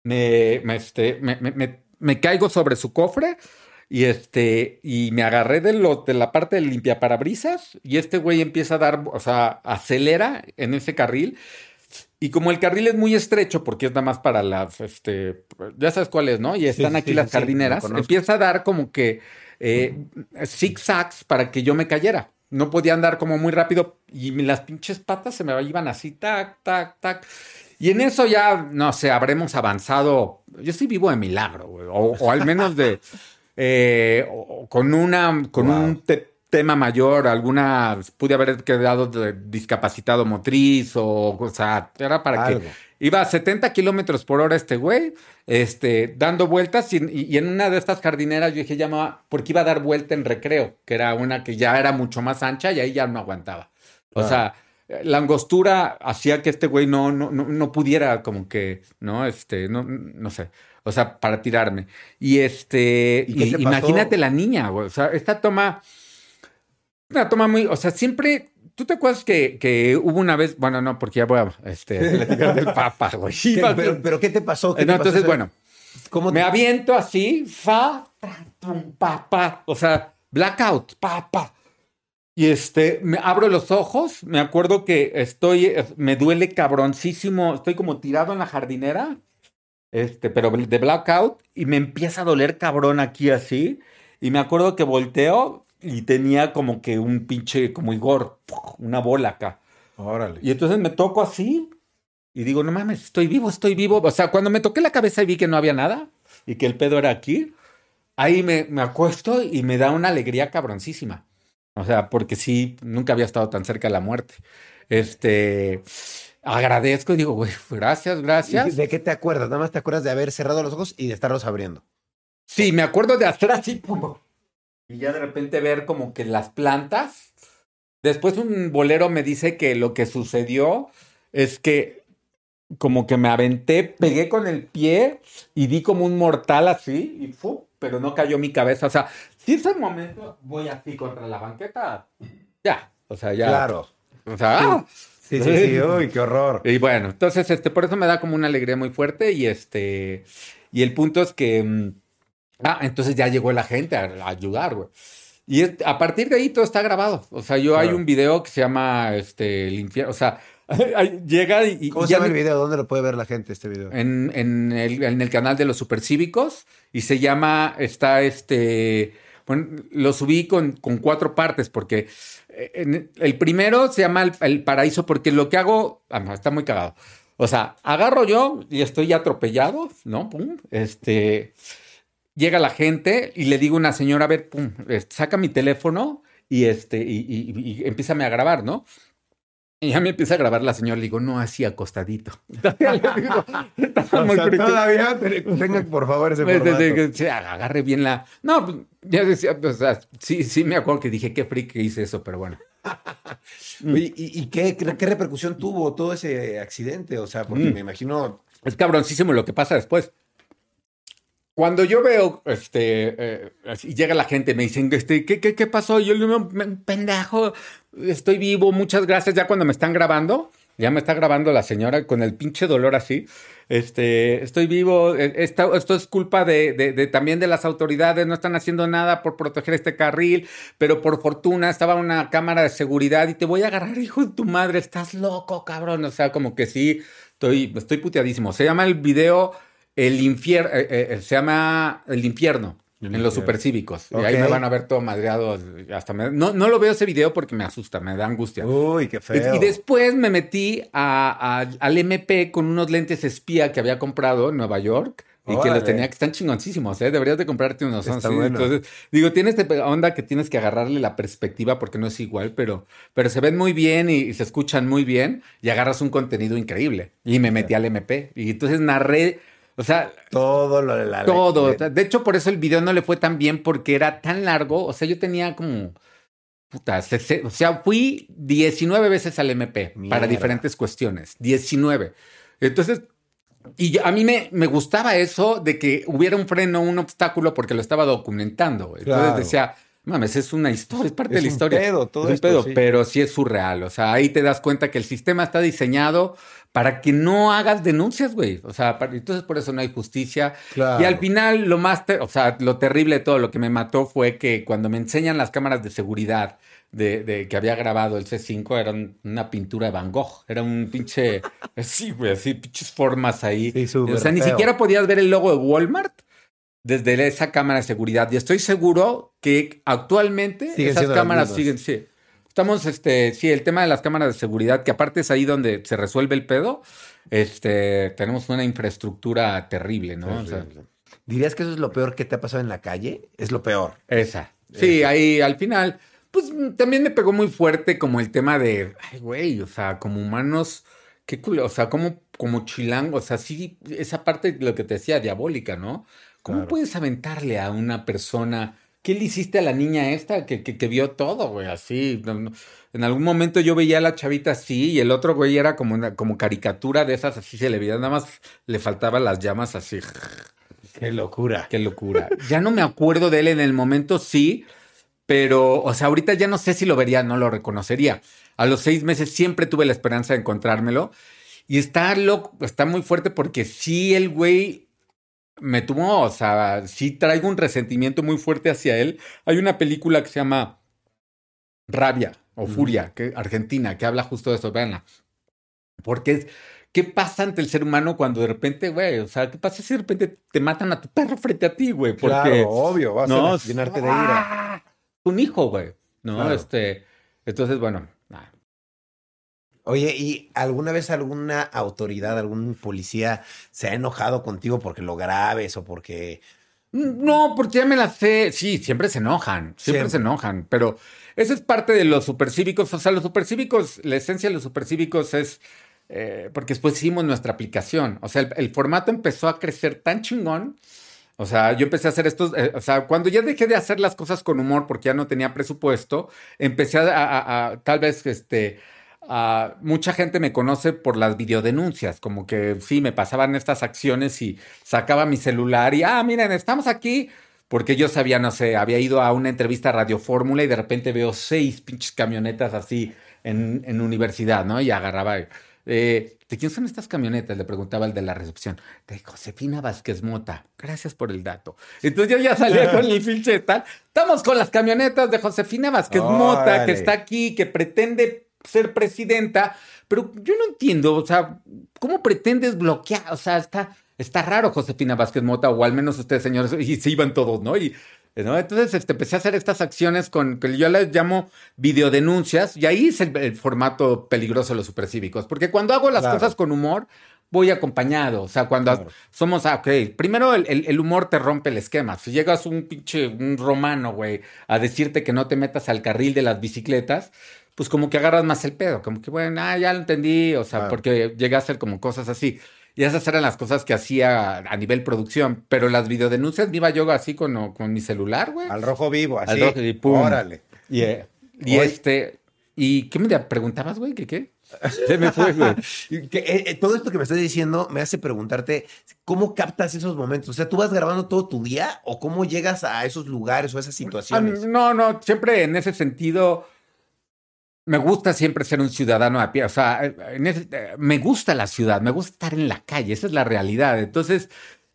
me, me, este, me, me, me, caigo sobre su cofre y, este, y me agarré de, lo, de la parte del limpiaparabrisas y este güey empieza a dar, o sea, acelera en ese carril. Y como el carril es muy estrecho, porque es nada más para las, este, ya sabes cuál es, ¿no? Y están aquí las jardineras, empieza a dar como que eh, zigzags para que yo me cayera. No podía andar como muy rápido y las pinches patas se me iban así, tac, tac, tac. Y en eso ya, no sé, habremos avanzado. Yo sí vivo de milagro, güey, o, al menos de. Eh, con una, con un tema mayor, alguna. Pude haber quedado discapacitado motriz, o, o sea, era para que. Iba a 70 kilómetros por hora este güey, este, dando vueltas, y, en una de estas jardineras yo dije, llamaba, porque iba a dar vuelta en recreo, que era una que ya era mucho más ancha y ahí ya no aguantaba. O sea, la angostura hacía que este güey no, no, no, pudiera como que, ¿no? Este, no, no sé. O sea, para tirarme. Y este, imagínate la niña, güey. O sea, esta toma, una toma muy, o sea, siempre, ¿tú te acuerdas que, que hubo una vez, bueno, no, porque ya voy a, este, platicar del papa, güey. Pero, pero, ¿qué te pasó? no, entonces, bueno, me aviento así, fa, papá, o sea, blackout, papá. Y este, me abro los ojos, me acuerdo que estoy, me duele cabroncísimo, estoy como tirado en la jardinera, este, pero de blackout, y me empieza a doler cabrón aquí así, y me acuerdo que volteo y tenía como que un pinche, como Igor, una bola acá. Órale. Y entonces me toco así, y digo, no mames, estoy vivo, estoy vivo. O sea, cuando me toqué la cabeza y vi que no había nada, y que el pedo era aquí, ahí me, me acuesto y me da una alegría cabroncísima. O sea, porque sí, nunca había estado tan cerca de la muerte. Este, agradezco y digo, güey, gracias, gracias. ¿De qué te acuerdas? Nada más te acuerdas de haber cerrado los ojos y de estarlos abriendo. Sí, me acuerdo de hacer así, y ya de repente ver como que las plantas. Después un bolero me dice que lo que sucedió es que como que me aventé, pegué con el pie y di como un mortal así y fu, pero no cayó mi cabeza. O sea, si ese momento voy así contra la banqueta, ya, o sea, ya. Claro. O sea, ¡ah! Sí, sí, sí, uy, qué horror. Y bueno, entonces, este, por eso me da como una alegría muy fuerte y este, y el punto es que, mm, ah, entonces ya llegó la gente a, a ayudar, güey. Y es- a partir de ahí todo está grabado. O sea, yo hay Claro. un video que se llama, este, el infierno, o sea, llega y, ¿Cómo se llama el video? ¿Dónde lo puede ver la gente este video? en, en el, en el canal de los supercívicos y se llama, está este, bueno, lo subí con, con cuatro partes porque eh, en- el primero se llama el, el paraíso porque lo que hago, ah, no, está muy cagado. O sea, agarro yo y estoy atropellado, ¿no? Pum, este, llega la gente y le digo a una señora, a ver, pum, eh, saca mi teléfono y este, y, y, y empiézame a grabar, ¿no? Y ya me empieza a grabar la señora, le digo, no, así acostadito. Todavía le digo, estaba O muy sea, todavía te- tenga por favor ese Pues, formato. agarre bien la. No, pues, ya decía, pues, o sea, sí, sí me acuerdo que dije qué que hice eso, pero bueno. Oye, ¿Y, y qué, qué repercusión tuvo todo ese accidente? O sea, porque Mm. me imagino... Es cabroncísimo lo que pasa después. Cuando yo veo, este, eh, así llega la gente, me dicen, este, ¿qué, qué, qué pasó? Yo le digo, "Me- pendejo, estoy vivo, muchas gracias. Ya cuando me están grabando, ya me está grabando la señora con el pinche dolor así. Este, estoy vivo, eh, esta- esto es culpa de, de- de- también de las autoridades, no están haciendo nada por proteger este carril, pero por fortuna estaba una cámara de seguridad y te voy a agarrar, hijo de tu madre, estás loco, cabrón. O sea, como que sí, estoy, estoy puteadísimo. Se llama el video El infierno, se llama El infierno. El en los supercívicos. Y ahí me van a ver todo madreado. Hasta me- no, no lo veo ese video porque me asusta, me da angustia. Uy, qué feo. Y después me metí a- a- al MP con unos lentes espía que había comprado en Nueva York y que los tenía que están chingoncísimos, ¿eh? Deberías de comprarte unos. Está bueno. Entonces, digo, tiene esta onda que tienes que agarrarle la perspectiva porque no es igual, pero, pero se ven muy bien y, y se escuchan muy bien y agarras un contenido increíble. Y me metí al MP. Y entonces narré, o sea, Todo lo de la... todo. de- De hecho, por eso el video no le fue tan bien porque era tan largo. O sea, yo tenía como. Puta, se- se- o sea, fui 19 veces al MP Mierda. para diferentes cuestiones. 19. Entonces, y yo- a mí me, me gustaba eso de que hubiera un freno, un obstáculo, porque lo estaba documentando. Entonces Claro. decía, mames, es una historia, es parte Es de la un historia. pedo, todo es un esto, pedo, sí. pero sí es surreal. O sea, ahí te das cuenta que el sistema está diseñado para que no hagas denuncias, güey. O sea, para- entonces por eso no hay justicia. Claro. Y al final, lo más, o sea, lo terrible de todo, lo que me mató fue que cuando me enseñan las cámaras de seguridad de, de que había grabado el C5, era un- una pintura de Van Gogh. Era un pinche, sí, güey, así, pinches formas ahí. Sí, o sea, ni feo. siquiera podías ver el logo de Walmart desde esa cámara de seguridad. Y estoy seguro que actualmente Siguen esas cámaras siguen, sí. Estamos, este, sí, el tema de las cámaras de seguridad, que aparte es ahí donde se resuelve el pedo, este, tenemos una infraestructura terrible, ¿no? O sea, Terrible. ¿Dirías que eso es lo peor que te ha pasado en la calle? Es lo peor. esa. Sí, ahí al final, pues también me pegó muy fuerte como el tema de, ay, güey, o sea, como humanos, qué culo, o sea, como, como chilango, o sea, sí, esa parte de lo que te decía, diabólica, ¿no? ¿Cómo Claro. puedes aventarle a una persona? ¿Qué le hiciste a la niña esta que, que, que vio todo, güey? Así. no, no. En algún momento yo veía a la chavita así y el otro güey era como una como caricatura de esas, así se le veía, nada más le faltaban las llamas así. Qué locura. Qué locura. Ya no me acuerdo de él en el momento, sí, pero, o sea, ahorita ya no sé si lo vería, no lo reconocería. A los seis meses siempre tuve la esperanza de encontrármelo. Y está loco, está muy fuerte porque sí el güey me tuvo, o sea, sí traigo un resentimiento muy fuerte hacia él. Hay una película que se llama Rabia o Furia, que, argentina, que habla justo de eso, véanla. Porque es, ¿qué pasa ante el ser humano cuando de repente, güey, o sea, qué pasa si de repente te matan a tu perro frente a ti, güey? Porque, Claro, obvio, vas no, a llenarte de ira. ¡Ah! Un hijo, güey. No, Claro. este, entonces, bueno. Oye, ¿y alguna vez alguna autoridad, algún policía se ha enojado contigo porque lo grabes o porque... No, porque ya me la sé. Sí, siempre se enojan, siempre, Siempre. se enojan, pero eso es parte de los supercívicos. O sea, los supercívicos, la esencia de los supercívicos es eh, porque después hicimos nuestra aplicación. O sea, el, el formato empezó a crecer tan chingón. O sea, yo empecé a hacer estos, eh, o sea, cuando ya dejé de hacer las cosas con humor porque ya no tenía presupuesto, empecé a, a- a- tal vez este, ah, mucha gente me conoce por las videodenuncias, como que sí, me pasaban estas acciones y sacaba mi celular y, ah, miren, estamos aquí. Porque yo sabía, no sé, había ido a una entrevista a Radio Fórmula y de repente veo seis pinches camionetas así en, en universidad, ¿no? Y agarraba. Eh, ¿De quién son estas camionetas? Le preguntaba el de la recepción. De Josefina Vázquez Mota. Gracias por el dato. Entonces yo ya salía con mi pinche tal. Estamos con las camionetas de Josefina Vázquez Mota, que está aquí, que pretende ser presidenta. Pero yo no entiendo, o sea, ¿cómo pretendes bloquear? O sea, está, está raro Josefina Vázquez Mota, o al menos ustedes, señores, y se iban todos, ¿no? Y entonces este, empecé a hacer estas acciones con que yo les llamo videodenuncias y ahí es el, formato peligroso de los supercívicos, porque cuando hago las cosas con humor, voy acompañado. O sea, cuando somos, ah, ok, primero el, humor te rompe el esquema. Si llegas un pinche, un romano, güey, a decirte que no te metas al carril de las bicicletas, pues como que agarras más el pedo, como que, bueno, ah, ya lo entendí, o sea, porque llega a ser como cosas así. Y esas eran las cosas que hacía a nivel producción. Pero las videodenuncias me iba yo así con, con mi celular, güey. Al rojo vivo, así. Al rojo y pum. Órale. Y, eh, este. ¿Y qué me preguntabas, güey? ¿Qué qué? Se me fue, güey. Eh, eh, todo esto que me estás diciendo me hace preguntarte cómo captas esos momentos. O sea, ¿tú vas grabando todo tu día o cómo llegas a esos lugares o a esas situaciones? No, no, siempre en ese sentido me gusta siempre ser un ciudadano a pie. O sea, me gusta la ciudad, me gusta estar en la calle, esa es la realidad. Entonces,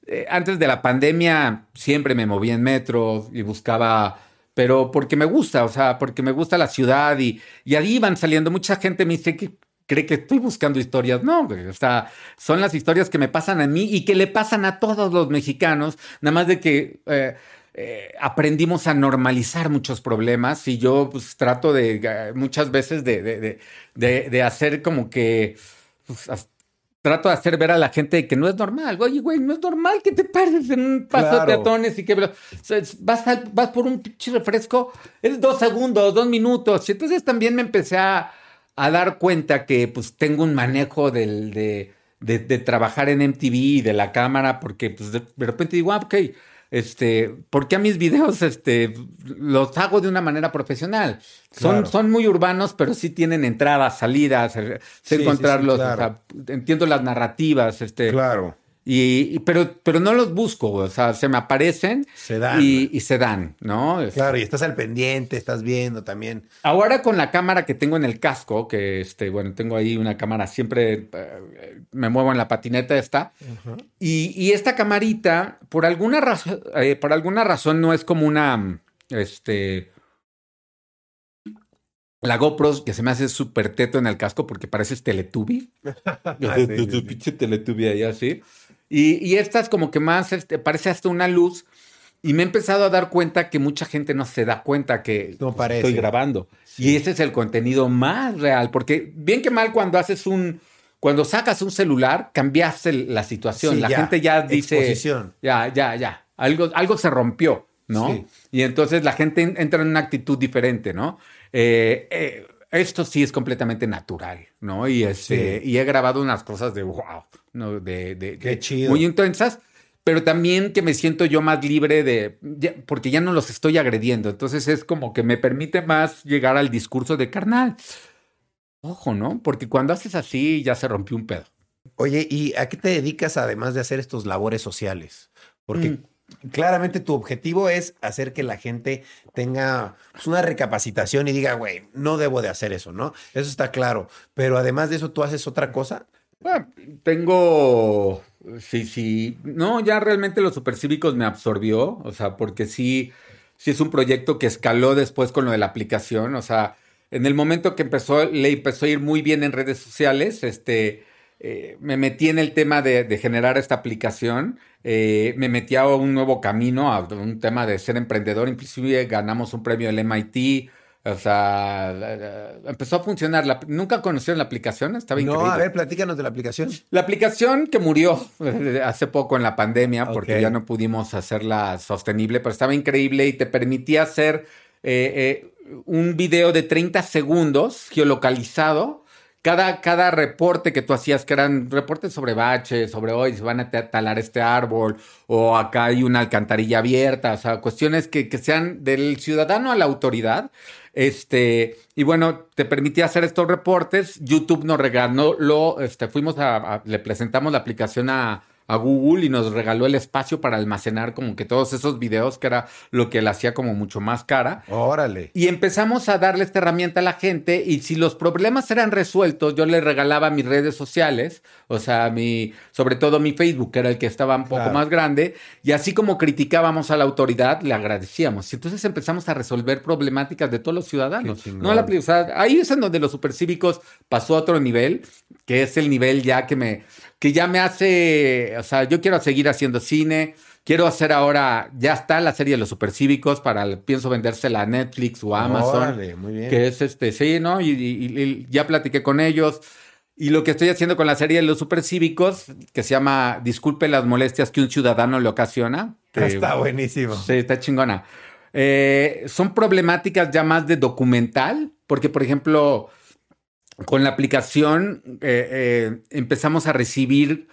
eh, antes de la pandemia, siempre me movía en metro y buscaba, pero porque me gusta, o sea, porque me gusta la ciudad y, y ahí iban saliendo. Mucha gente me dice que cree que estoy buscando historias. No, o sea, son las historias que me pasan a mí y que le pasan a todos los mexicanos, nada más de que. Eh, eh, aprendimos a normalizar muchos problemas y yo pues trato de muchas veces de, de, hacer como que pues, trato de hacer ver a la gente que no es normal. Oye, güey, no es normal que te pares en un paso de peatones y que vas, vas por un pinche refresco, es dos segundos, dos minutos. Y entonces también me empecé a, dar cuenta que pues tengo un manejo del, de, de, trabajar en MTV y de la cámara, porque pues de, repente digo, ah, ok este, porque a mis videos este, los hago de una manera profesional. Son, son muy urbanos, pero sí tienen entradas, salidas, sé encontrarlos, entiendo las narrativas. Este, claro. Y, pero, pero no los busco, o sea, se me aparecen se dan. Y, se dan, ¿no? Claro, y estás al pendiente, estás viendo también. Ahora con la cámara que tengo en el casco, que este, bueno, tengo ahí una cámara, siempre eh, me muevo en la patineta esta, y, esta camarita, por alguna razón, eh, por alguna razón no es como una, este, la GoPro que se me hace súper teto en el casco porque pareces Teletubby. tu pinche Teletubby ahí así. Y, y esta es como que más, este, parece hasta una luz. Y me he empezado a dar cuenta que mucha gente no se da cuenta que estoy grabando. Y ese es el contenido más real. Porque bien que mal cuando haces un... Cuando sacas un celular, cambiaste la situación. la gente ya dice... Ya, ya, ya. Algo, algo se rompió, ¿no? Y entonces la gente entra en una actitud diferente, ¿no? Eh, eh, esto sí es completamente natural, ¿no? Y, este, y he grabado unas cosas de wow, ¿no? De, Qué chido. muy intensas, pero también que me siento yo más libre de, porque ya no los estoy agrediendo. Entonces es como que me permite más llegar al discurso de carnal. Ojo, ¿no? Porque cuando haces así ya se rompió un pedo. Oye, ¿y a qué te dedicas además de hacer estos labores sociales? Porque mm claramente tu objetivo es hacer que la gente tenga pues, una recapacitación y diga, güey, no debo de hacer eso, ¿no? Eso está claro. Pero además de eso, ¿tú haces otra cosa? Bueno, tengo, sí, sí, no, ya realmente los supercívicos me absorbió, o sea, porque sí, sí es un proyecto que escaló después con lo de la aplicación, o sea, en el momento que empezó, le empezó a ir muy bien en redes sociales, este, eh, me metí en el tema de, generar esta aplicación, eh, me metí a un nuevo camino, a un tema de ser emprendedor, inclusive ganamos un premio del MIT, o sea, empezó a funcionar. ¿Nunca conocieron la aplicación? Estaba increíble. No, a ver, platícanos de la aplicación. La aplicación que murió hace poco en la pandemia porque ya no pudimos hacerla sostenible, pero estaba increíble y te permitía hacer eh, un video de 30 segundos geolocalizado cada, cada reporte que tú hacías, que eran reportes sobre baches, sobre hoy se van a talar este árbol, o acá hay una alcantarilla abierta, o sea, cuestiones que, que sean del ciudadano a la autoridad, Este, y bueno, te permitía hacer estos reportes. YouTube nos regaló, lo, este, fuimos a, le presentamos la aplicación a, a Google y nos regaló el espacio para almacenar como que todos esos videos, que era lo que le hacía como mucho más cara. Órale. Y empezamos a darle esta herramienta a la gente y si los problemas eran resueltos, yo le regalaba mis redes sociales, o sea, mi, sobre todo mi Facebook, que era el que estaba un poco más grande, y así como criticábamos a la autoridad, le agradecíamos. Y entonces empezamos a resolver problemáticas de todos los ciudadanos. No la, o sea, ahí es en donde los supercívicos pasó a otro nivel, que es el nivel ya que me que ya me hace, o sea, yo quiero seguir haciendo cine, quiero hacer ahora, ya está la serie de los supercívicos para, pienso vendérsela a Netflix o a Amazon, muy bien. que es este, sí, ¿no? Y, ya platiqué con ellos. Y lo que estoy haciendo con la serie de los supercívicos, que se llama Disculpe las molestias que un ciudadano le ocasiona. está buenísimo. Sí, está chingona. Eh, son problemáticas ya más de documental, porque, por ejemplo, con la aplicación eh, eh, empezamos a recibir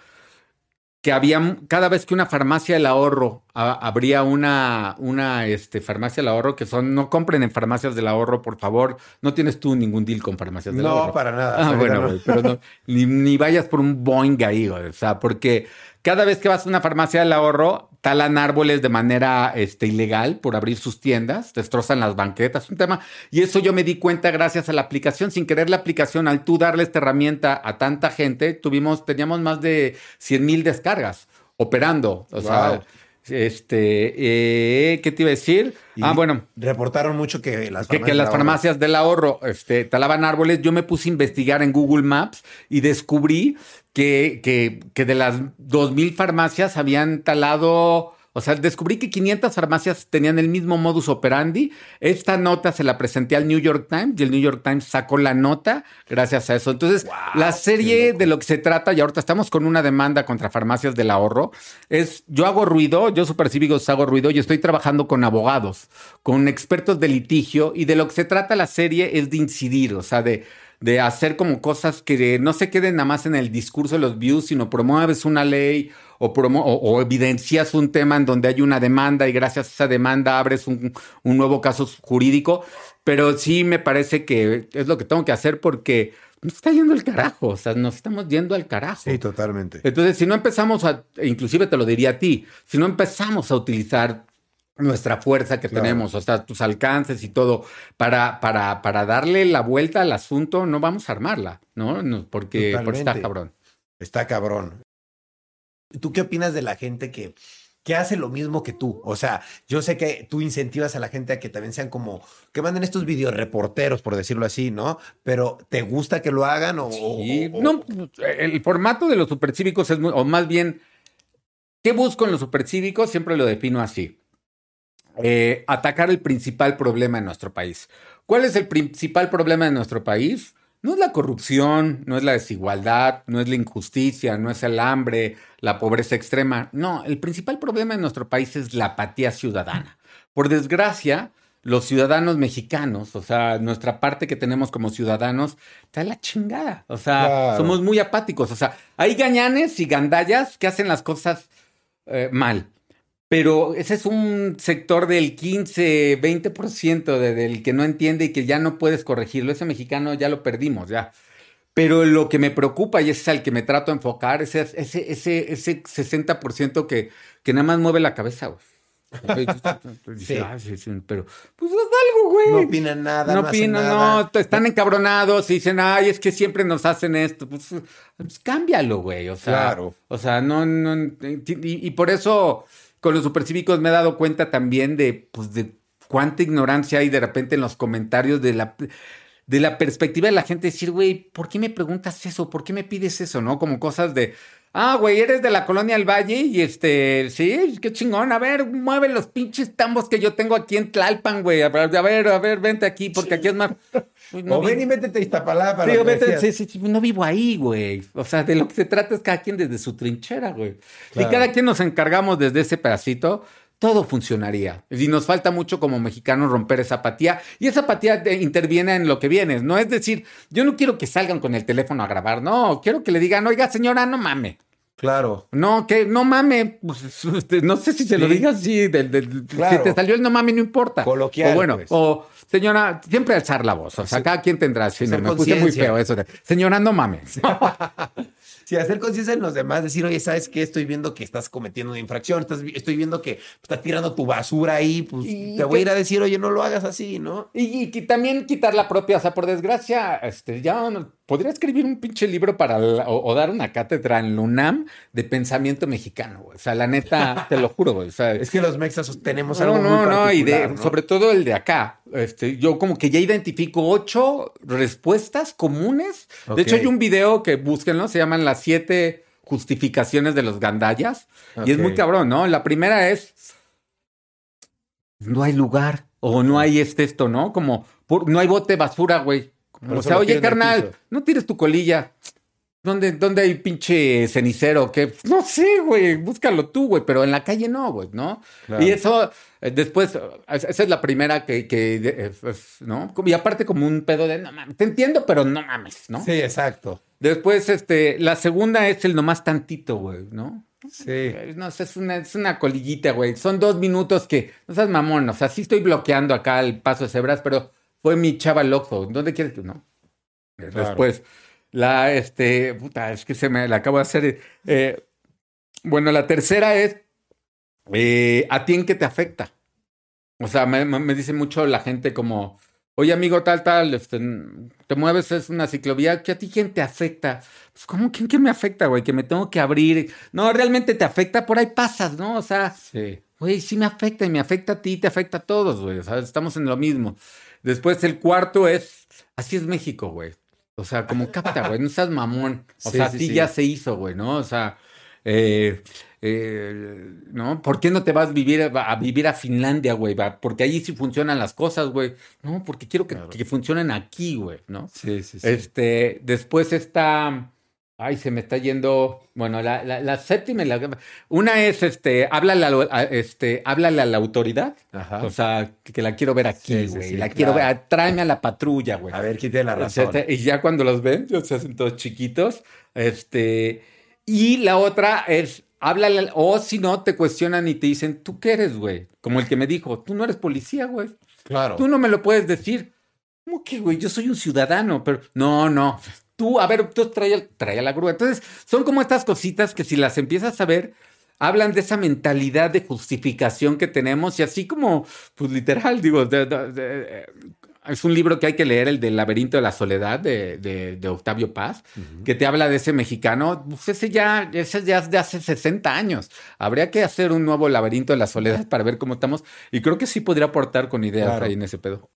que había cada vez que una farmacia del ahorro habría una, una este, farmacia del ahorro que son, no compren en farmacias del ahorro, por favor. No tienes tú ningún deal con farmacias del ahorro. No, para nada. Ah, bueno, pero no, ni, ni, vayas por un Boeing ahí, o sea, porque cada vez que vas a una farmacia del ahorro, talan árboles de manera este, ilegal por abrir sus tiendas, destrozan las banquetas, un tema. Y eso yo me di cuenta gracias a la aplicación. Sin querer la aplicación, al tú darle esta herramienta a tanta gente, tuvimos, teníamos más de 100 mil descargas operando. O sea, este, eh, ¿qué te iba a decir? ah, bueno. Reportaron mucho que las farmacias, que, las farmacias del ahorro este, talaban árboles. Yo me puse a investigar en Google Maps y descubrí que, que, que de las 2.000 farmacias habían talado o sea, descubrí que 500 farmacias tenían el mismo modus operandi. Esta nota se la presenté al New York Times y el New York Times sacó la nota gracias a eso. Entonces, la serie de lo que se trata, y ahorita estamos con una demanda contra farmacias del ahorro, es yo hago ruido, yo supercívicos hago ruido y estoy trabajando con abogados, con expertos de litigio y de lo que se trata la serie es de incidir, o sea, de de hacer como cosas que no se queden nada más en el discurso de los views, sino promueves una ley o, o, evidencias un tema en donde hay una demanda y gracias a esa demanda abres un, nuevo caso jurídico. Pero sí me parece que es lo que tengo que hacer porque nos está yendo el carajo, o sea, nos estamos yendo al carajo. Sí, totalmente. Entonces, si no empezamos a, inclusive te lo diría a ti, si no empezamos a utilizar nuestra fuerza que tenemos, o sea, tus alcances y todo, para, para, para darle la vuelta al asunto, no vamos a armarla, ¿no? porque, porque está cabrón. Está cabrón. ¿Tú qué opinas de la gente que, que hace lo mismo que tú? O sea, yo sé que tú incentivas a la gente a que también sean como, que manden estos videoreporteros, por decirlo así, ¿no? Pero ¿te gusta que lo hagan o...? no, el formato de los supercívicos es muy, o más bien, ¿qué busco en los supercívicos? Siempre lo defino así. Eh, atacar el principal problema en nuestro país. ¿Cuál es el principal problema de nuestro país? No es la corrupción, no es la desigualdad, no es la injusticia, no es el hambre, la pobreza extrema. No, el principal problema en nuestro país es la apatía ciudadana. Por desgracia, los ciudadanos mexicanos, o sea, nuestra parte que tenemos como ciudadanos, está la chingada. O sea, somos muy apáticos. O sea, hay gañanes y gandallas que hacen las cosas eh, mal. Pero ese es un sector del 15, 20% de, del que no entiende y que ya no puedes corregirlo. Ese mexicano ya lo perdimos, ya. Pero lo que me preocupa, y ese es al que me trato de enfocar, ese, ese, ese, ese 60% que, que nada más mueve la cabeza, güey. sí. pero pues haz algo, güey. No opinan nada. No opinan, no, están encabronados y dicen, ay, es que siempre nos hacen esto. Pues, pues cámbialo, güey. O sea, claro. O sea, no, no. y por eso con los supercívicos me he dado cuenta también de, pues, de cuánta ignorancia hay de repente en los comentarios de la, de la perspectiva de la gente decir, güey, ¿por qué me preguntas eso? ¿Por qué me pides eso? ¿No? Como cosas de, ah, güey, eres de la colonia del Valle y este, sí, qué chingón. A ver, mueve los pinches tambos que yo tengo aquí en Tlalpan, güey. A ver, a ver, vente aquí, porque aquí es más. o ven y métete a Iztapalapa. Sí, sí, sí, no vivo ahí, güey. O sea, de lo que se trata es cada quien desde su trinchera, güey. Si cada quien nos encargamos desde ese pedacito, todo funcionaría. Y nos falta mucho como mexicanos romper esa apatía. Y esa apatía interviene en lo que vienes. No es decir, yo no quiero que salgan con el teléfono a grabar. No, quiero que le digan, oiga, señora, no mame. Claro. No, que no mame. Pues, este, no sé si se lo digas así. Si te salió el no mame, no importa. Coloquial. O bueno, pues. o señora, siempre alzar la voz. O sea, cada quien tendrá, si no, me puse muy feo eso de, señora, no mames. Sí, hacer conciencia en los demás, decir, oye, ¿sabes qué? Estoy viendo que estás cometiendo una infracción, estás, estoy viendo que estás tirando tu basura ahí, pues te voy a ir a decir, oye, no lo hagas así, ¿no? Y, también quitar la propia, o sea, por desgracia, este, ya podría escribir un pinche libro para, o, dar una cátedra en LUNAM de pensamiento mexicano, güey. O sea, la neta, te lo juro, güey. O sea, es que los mexas tenemos algo no, muy no, y de, sobre todo el de acá. Este, yo como que ya identifico ocho respuestas comunes. De hecho, hay un video que búsquenlo, se llaman las siete justificaciones de los gandallas. Y es muy cabrón, ¿no? La primera es, no hay lugar o no hay este esto, ¿no? Como, no hay bote basura, güey. O sea, oye, carnal, no tires tu colilla. ¿Dónde, ¿Dónde hay pinche cenicero? ¿Qué? No sé, güey, búscalo tú, güey, pero en la calle no, güey, ¿no? Y eso, eh, después, esa es la primera que, que, ¿no? Y aparte como un pedo de, no mames, te entiendo, pero no mames, ¿no? Sí, exacto. Después, este, la segunda es el nomás tantito, güey, ¿no? Sí. No sé, es una, es una colillita, güey. Son dos minutos que, no seas mamón, o sea, sí estoy bloqueando acá el paso de cebras, pero fue mi chava loco. ¿Dónde quieres tú, no? Después la, este, puta, es que se me la acabo de hacer. Eh, bueno, la tercera es, eh, ¿a ti en qué te afecta? O sea, me, me, dice mucho la gente como, oye amigo, tal, tal, este, te mueves, es una ciclovía, ¿que a ti quién te afecta? Pues, ¿cómo quién, quién me afecta, güey? Que me tengo que abrir. No, realmente te afecta, por ahí pasas, ¿no? O sea, sí. güey, sí me afecta y me afecta a ti, te afecta a todos, güey. O sea, estamos en lo mismo. Después el cuarto es, así es México, güey. O sea, como capta, güey, no seas mamón. O sea, sí, ya se hizo, güey, ¿no? O sea, eh, eh, ¿no? ¿Por qué no te vas a vivir a, vivir a Finlandia, güey? Porque allí sí funcionan las cosas, güey. No, porque quiero que, que funcionen aquí, güey, ¿no? Sí, sí, sí. Este, después está Ay, se me está yendo. Bueno, la, la, la séptima. La, una es este, háblale a, este, háblale a la autoridad. Ajá. O sea, que, la quiero ver aquí, güey. la quiero ver. Tráeme a la patrulla, güey. A ver quién tiene la razón. y ya cuando los ven, se hacen todos chiquitos. Este. Y la otra es, háblale, o si no, te cuestionan y te dicen, ¿tú qué eres, güey? Como el que me dijo, tú no eres policía, güey. Claro. Tú no me lo puedes decir. ¿Cómo que, güey? Yo soy un ciudadano, pero no, no tú, a ver, tú trae, trae la grúa. Entonces, son como estas cositas que si las empiezas a ver, hablan de esa mentalidad de justificación que tenemos y así como, pues literal, digo, es un libro que hay que leer, el del laberinto de la soledad de, de, Octavio Paz, que te habla de ese mexicano, pues ese ya, ese ya es de hace 60 años. Habría que hacer un nuevo laberinto de la soledad para ver cómo estamos y creo que sí podría aportar con ideas ahí en ese pedo.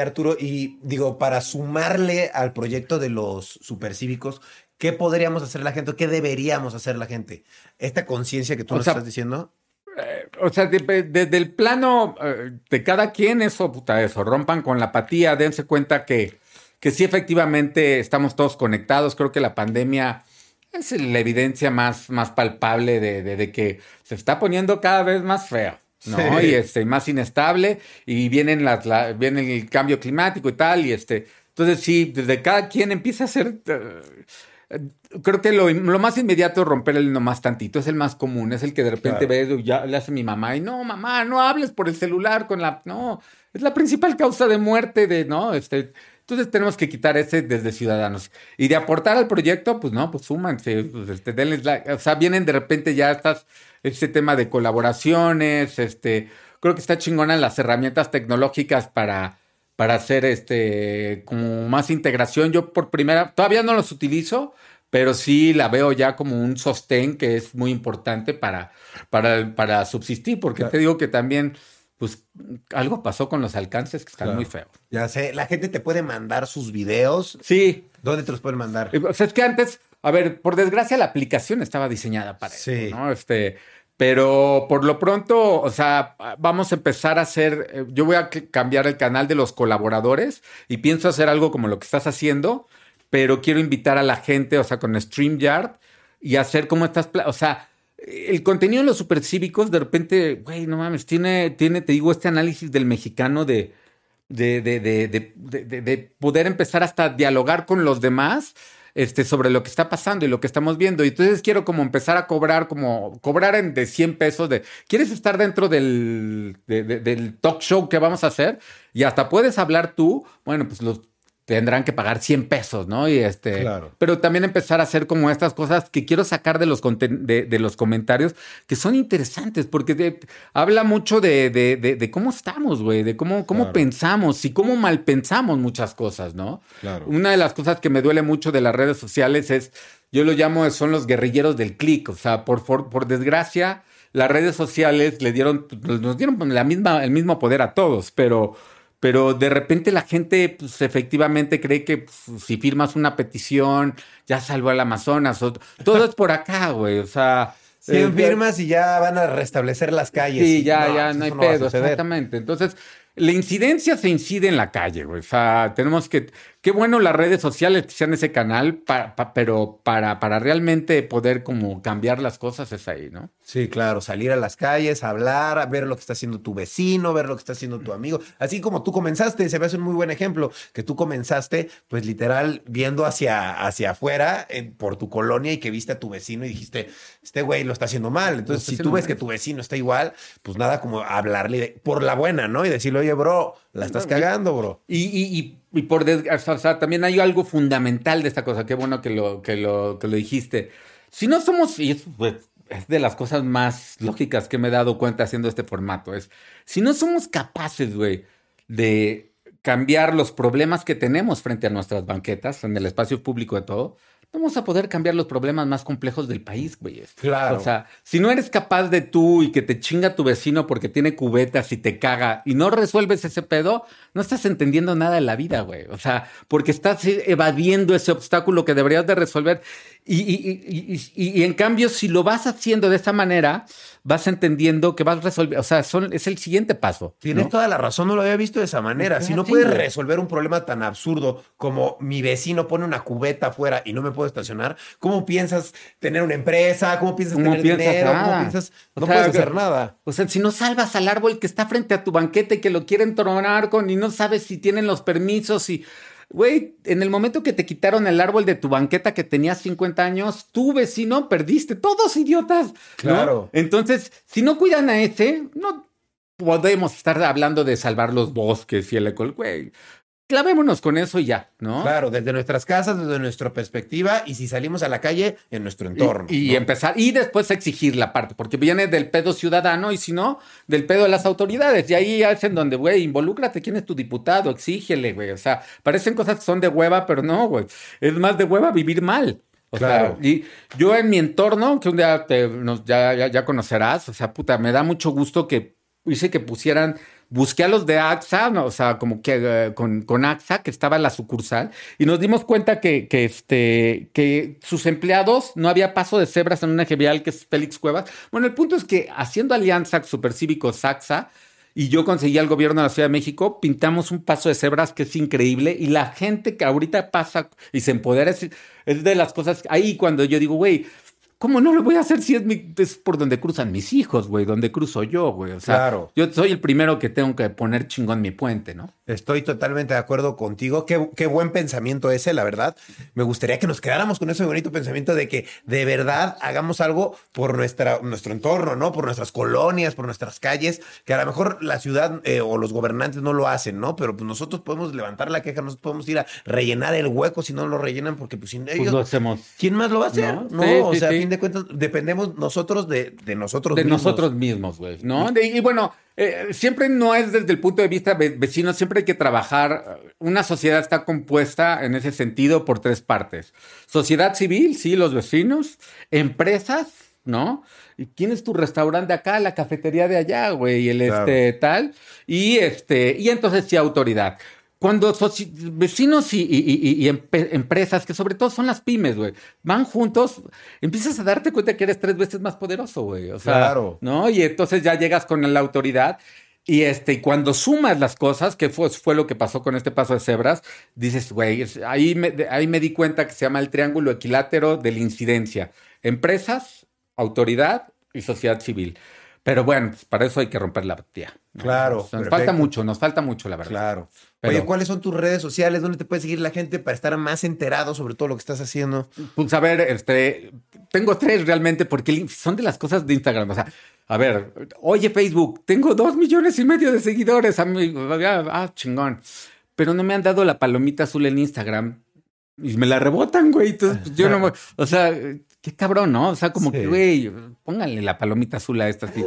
Arturo, y digo, para sumarle al proyecto de los supercívicos, ¿qué podríamos hacer la gente? ¿Qué deberíamos hacer la gente? Esta conciencia que tú nos estás diciendo. Eh, o sea, desde el plano eh, de cada quien, eso, puta, eso, rompan con la apatía, dense cuenta que, que sí, efectivamente, estamos todos conectados. Creo que la pandemia es la evidencia más, más palpable de, de que se está poniendo cada vez más feo. ¿No? Y este, más inestable, y vienen las, viene el cambio climático y tal, y este, entonces sí, desde cada quien empieza a hacer, eh, creo que lo, lo, más inmediato es romper el nomás tantito, es el más común, es el que de repente ve, ya le hace mi mamá, y no, mamá, no hables por el celular con la, no, es la principal causa de muerte de, ¿no? Este, entonces tenemos que quitar ese desde ciudadanos. Y de aportar al proyecto, pues no, pues súmanse, pues este, denles la, o sea, vienen de repente ya estas este tema de colaboraciones, este, creo que está chingona las herramientas tecnológicas para, para hacer este, como más integración. Yo por primera, todavía no los utilizo, pero sí la veo ya como un sostén que es muy importante para, para, para subsistir, porque te digo que también pues algo pasó con los alcances que están muy feos. Ya sé, la gente te puede mandar sus videos. Sí. ¿Dónde te los pueden mandar? O sea, es que antes, a ver, por desgracia la aplicación estaba diseñada para eso, ¿no? Este, pero por lo pronto, o sea, vamos a empezar a hacer, eh, yo voy a cambiar el canal de los colaboradores y pienso hacer algo como lo que estás haciendo, pero quiero invitar a la gente, o sea, con StreamYard y hacer como estas, o sea, el contenido de los supercívicos, de repente, güey, no mames, tiene, tiene, te digo, este análisis del mexicano de, de, de, de, de poder empezar hasta a dialogar con los demás este, sobre lo que está pasando y lo que estamos viendo. Y entonces quiero como empezar a cobrar, como cobrar en de 100 pesos de, ¿quieres estar dentro del, del talk show que vamos a hacer? Y hasta puedes hablar tú, bueno, pues los tendrán que pagar 100 pesos, ¿no? Y este, Claro. pero también empezar a hacer como estas cosas que quiero sacar de los, de, de los comentarios que son interesantes, porque de- habla mucho de, de- cómo estamos, güey, de cómo, cómo Claro. pensamos y cómo mal pensamos muchas cosas, ¿no? Claro. Una de las cosas que me duele mucho de las redes sociales es, yo lo llamo, son los guerrilleros del clic, o sea, por, por, por desgracia, las redes sociales le dieron, nos dieron la misma, el mismo poder a todos, pero pero de repente la gente, pues efectivamente cree que pues, si firmas una petición, ya salvó al Amazonas. o- todo es por acá, güey. O sea. 100 eh, firmas y ya van a restablecer las calles. Sí, Y ya, ya, pues no hay eso va a pedo, exactamente. Entonces, la incidencia se incide en la calle, güey. O sea, tenemos que. Qué bueno las redes sociales que sean ese canal, pa- pa- pero para, para realmente poder como cambiar las cosas es ahí, ¿no? Sí, claro, salir a las calles, hablar, ver lo que está haciendo tu vecino, ver lo que está haciendo tu amigo. Así como tú comenzaste, se me hace un muy buen ejemplo, que tú comenzaste, pues literal, viendo hacia, hacia afuera por tu colonia y que viste a tu vecino y dijiste, este güey lo está haciendo mal. Entonces, si tú ves mal. que tu vecino está igual, pues nada como hablarle de- por la buena, ¿no? Y decirle, oye, bro, la estás No, cagando, bro. Y, y, y, y por desgracia, o sea, también hay algo fundamental de esta cosa. Qué bueno que lo, que lo, que lo dijiste. Si no somos, y eso pues, es de las cosas más lógicas que me he dado cuenta haciendo este formato, es si no somos capaces, güey, de cambiar los problemas que tenemos frente a nuestras banquetas, en el espacio público de todo, vamos a poder cambiar los problemas más complejos del país, güey. Claro. O sea, si no eres capaz de tú y que te chinga tu vecino porque tiene cubetas y te caga y no resuelves ese pedo, no estás entendiendo nada de la vida, güey. O sea, porque estás evadiendo ese obstáculo que deberías de resolver. Y, y- y- y- en cambio, si lo vas haciendo de esta manera, vas entendiendo que vas a resolver. O sea, son, es el siguiente paso. Tienes ¿no? toda la razón, no lo había visto de esa manera. Si no puedes resolver un problema tan absurdo como mi vecino pone una cubeta afuera y no me puedo estacionar, ¿cómo piensas tener una empresa? ¿Cómo piensas ¿Cómo tener piensas dinero? ¿Cómo nada? piensas? No puedes hacer nada. O sea, si no salvas al árbol que está frente a tu banquete y que lo quieren tronar con y no sabes si tienen los permisos y... Güey, en el momento que te quitaron el árbol de tu banqueta que tenías 50 años, tu vecino perdiste, todos idiotas. ¿no? Claro. Entonces, si no cuidan a ese, no podemos estar hablando de salvar los bosques y el eco. Güey, clavémonos con eso y ya, ¿no? Claro, desde nuestras casas, desde nuestra perspectiva y si salimos a la calle, en nuestro entorno. Y, y ¿no? empezar, y después exigir la parte, porque viene del pedo ciudadano y si no, del pedo de las autoridades. Y ahí es en donde, güey, involúcrate, quién es tu diputado, exígele, güey. O sea, parecen cosas que son de hueva, pero no, güey. Es más de hueva vivir mal. O Claro. sea, y yo en mi entorno, que un día te, nos- ya, ya, ya conocerás, o sea, puta, me da mucho gusto que hice que pusieran, busqué a los de AXA, o sea, como que eh, con, con AXA, que estaba en la sucursal, y nos dimos cuenta que, que, este, que sus empleados no había paso de cebras en una vial que es Félix Cuevas. Bueno, el punto es que haciendo alianza Supercívicos AXA, y yo conseguí al gobierno de la Ciudad de México, pintamos un paso de cebras que es increíble y la gente que ahorita pasa y se empodera es, es de las cosas, ahí cuando yo digo, güey, ¿cómo no lo voy a hacer si es, mi- es por donde cruzan mis hijos, güey, donde cruzo yo, güey? O sea, Claro. yo soy el primero que tengo que poner chingón mi puente, ¿no? Estoy totalmente de acuerdo contigo. Qué, qué buen pensamiento ese, la verdad. Me gustaría que nos quedáramos con ese bonito pensamiento de que de verdad hagamos algo por nuestra, nuestro entorno, ¿no? Por nuestras colonias, por nuestras calles, que a lo mejor la ciudad eh, o los gobernantes no lo hacen, ¿no? Pero pues nosotros podemos levantar la queja, nosotros podemos ir a rellenar el hueco si no lo rellenan, porque pues sin Pues ellos, lo hacemos. ¿quién más lo va a hacer? No, No, sí, o sea, sí. De cuentas, dependemos nosotros de, de nosotros de mismos. nosotros mismos, güey, ¿no? De- y bueno, eh, siempre no es desde el punto de vista ve- vecino, siempre hay que trabajar. eh, Una sociedad está compuesta en ese sentido por tres partes. Sociedad civil, sí, los vecinos, empresas, ¿no? ¿Y quién es tu restaurante acá? La cafetería de allá, güey, y el Claro. este tal. Y este, y entonces sí, autoridad. Cuando vecinos y, y- y- y empe- empresas, que sobre todo son las pymes, güey, van juntos, empiezas a darte cuenta que eres tres veces más poderoso, güey. O sea, Claro. ¿no? Y entonces ya llegas con la autoridad y este, cuando sumas las cosas, que fue, fue lo que pasó con este paso de cebras, dices, güey, ahí me, ahí me di cuenta que se llama el triángulo equilátero de la incidencia. Empresas, autoridad y sociedad civil. Pero bueno, pues, para eso hay que romper la tía. ¿no? Claro, Nos perfecto. falta mucho, nos falta mucho, la verdad. Claro. Pero, Oye, ¿cuáles son tus redes sociales? ¿Dónde te puede seguir la gente para estar más enterado sobre todo lo que estás haciendo? Pues a ver, este, tengo tres realmente porque son de las cosas de Instagram. O sea, a ver, oye Facebook, tengo dos millones y medio de seguidores. Ah, chingón. Pero no me han dado la palomita azul en Instagram y me la rebotan, güey. Entonces, pues, yo no, o sea, qué cabrón, ¿no? O sea, como Sí. que, güey, pónganle la palomita azul a esta así.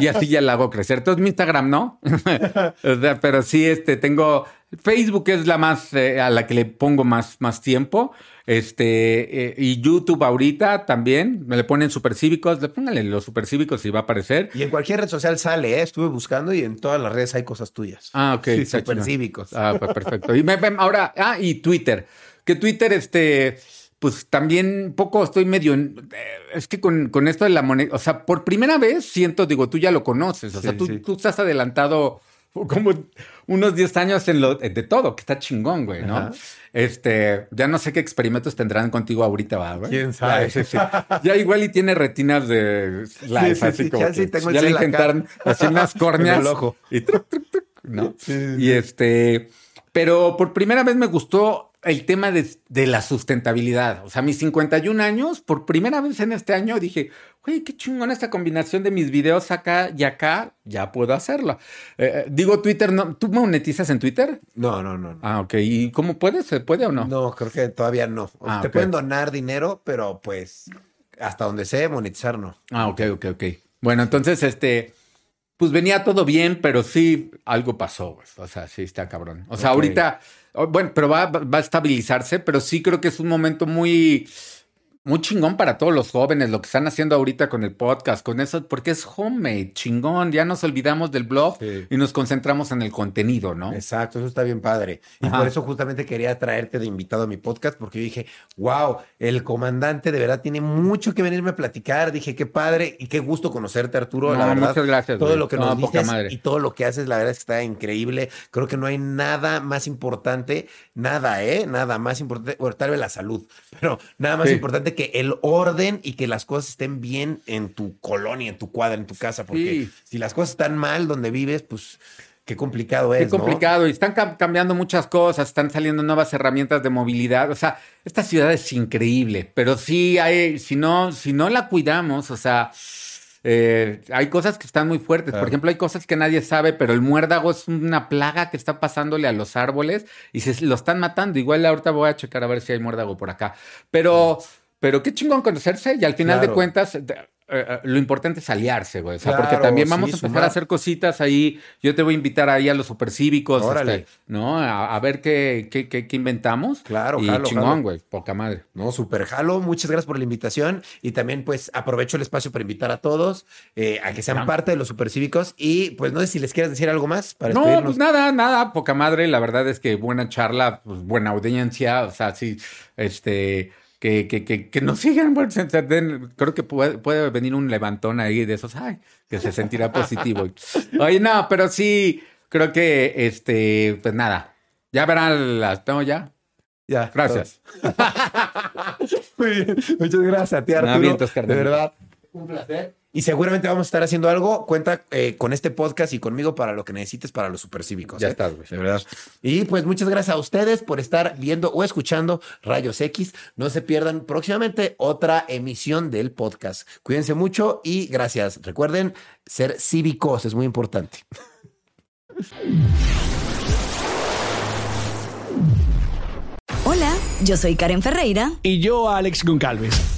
Y así ya la hago crecer. Entonces, mi Instagram, ¿no? O sea, pero sí, este, tengo Facebook es la más eh, a la que le pongo más, más tiempo. Este, eh, y YouTube ahorita también. Me le ponen supercívicos. Le pónganle los supercívicos y va a aparecer. Y en cualquier red social sale, ¿eh? Estuve buscando y en todas las redes hay cosas tuyas. Ah, ok. Sí, está súper chido. cívicos. Ah, pues perfecto. Y me, me- ahora, ah, y Twitter. Que Twitter, este, pues también poco estoy medio. en- eh, es que con, con esto de la moneda, o sea, por primera vez siento, digo, tú ya lo conoces. O sea, Sí, tú, sí. tú estás adelantado como unos 10 años en lo de todo, que está chingón, güey, ¿no? Ajá. Este, ya no sé qué experimentos tendrán contigo ahorita, ¿va, güey? ¿Quién sabe? Ya, sí, sí. Ya igual y tiene retinas de live, sí, así sí, como ya sí que tengo el ya le intentaron así unas córneas ojo. y truc, truc, truc, ¿no? Y este, pero por primera vez me gustó el tema de, de la sustentabilidad. O sea, mis 51 años, por primera vez en este año dije, güey, qué chingón esta combinación de mis videos acá y acá, ya puedo hacerlo. Eh, digo Twitter, no, ¿tú monetizas en Twitter? No, no, no. no. Ah, ok. ¿Y cómo puedes? ¿Se puede o no? No, creo que todavía no. Ah, te pueden donar dinero, pero pues hasta donde sé, monetizar no. Ah, ok, ok, ok. Bueno, entonces, este, pues venía todo bien, pero sí algo pasó, güey. O sea, sí está cabrón. O sea, ahorita, bueno, pero va, va a estabilizarse, pero sí creo que es un momento muy, muy chingón para todos los jóvenes, lo que están haciendo ahorita con el podcast, con eso, porque es homemade, chingón. Ya nos olvidamos del blog Sí. y nos concentramos en el contenido, ¿no? Exacto, eso está bien padre. Y Ajá. por eso justamente quería traerte de invitado a mi podcast, porque yo dije, wow, el comandante de verdad tiene mucho que venirme a platicar. Dije, qué padre y qué gusto conocerte, Arturo. la No, verdad, muchas gracias, todo güey. lo que No, nos poca dices madre. y todo lo que haces, la verdad es que está increíble. Creo que no hay nada más importante, nada, ¿eh? Nada más importante, bueno, tal vez la salud, pero nada más Sí. importante que el orden y que las cosas estén bien en tu colonia, en tu cuadra, en tu casa, porque Sí. si las cosas están mal donde vives, pues qué complicado es. Qué ¿no? complicado. Y están cam- cambiando muchas cosas, están saliendo nuevas herramientas de movilidad. O sea, esta ciudad es increíble, pero sí hay, si no, si no la cuidamos, o sea, eh, hay cosas que están muy fuertes. Claro. Por ejemplo, hay cosas que nadie sabe, pero el muérdago es una plaga que está pasándole a los árboles y se lo están matando. Igual ahorita voy a checar a ver si hay muérdago por acá. Pero, pero qué chingón conocerse y al final de cuentas. de- eh, eh, lo importante es aliarse, güey. O sea, porque también vamos sí, a empezar sumar. a hacer cositas ahí. Yo te voy a invitar ahí a los supercívicos, Órale. este, ¿no? A, a ver qué, qué, qué- qué inventamos. Claro, y jalo, chingón, güey. Poca madre. No, super jalo. Muchas gracias por la invitación. Y también, pues, aprovecho el espacio para invitar a todos eh, a que sean parte de los supercívicos. Y pues no sé si les quieres decir algo más para No, despedirnos. pues nada, nada, poca madre. La verdad es que buena charla, pues buena audiencia. O sea, sí, este, que, que, que, que nos sigan. bueno, se- se den- creo que puede, puede venir un levantón ahí de esos, ay, que se sentirá positivo. Oye, no, pero sí, creo que, este, pues nada. Ya verán las, no, ya. Ya. Gracias. Muy bien. Muchas gracias a ti, No, Arturo. de verdad. Un placer. Y seguramente vamos a estar haciendo algo. Cuenta eh, con este podcast y conmigo para lo que necesites para los supercívicos. Ya ¿eh? estás, güey. De verdad. Y pues muchas gracias a ustedes por estar viendo o escuchando Rayos X. No se pierdan próximamente otra emisión del podcast. Cuídense mucho y gracias. Recuerden ser cívicos, es muy importante. Hola, yo soy Karen Ferreira. Y yo, Alex Goncalves.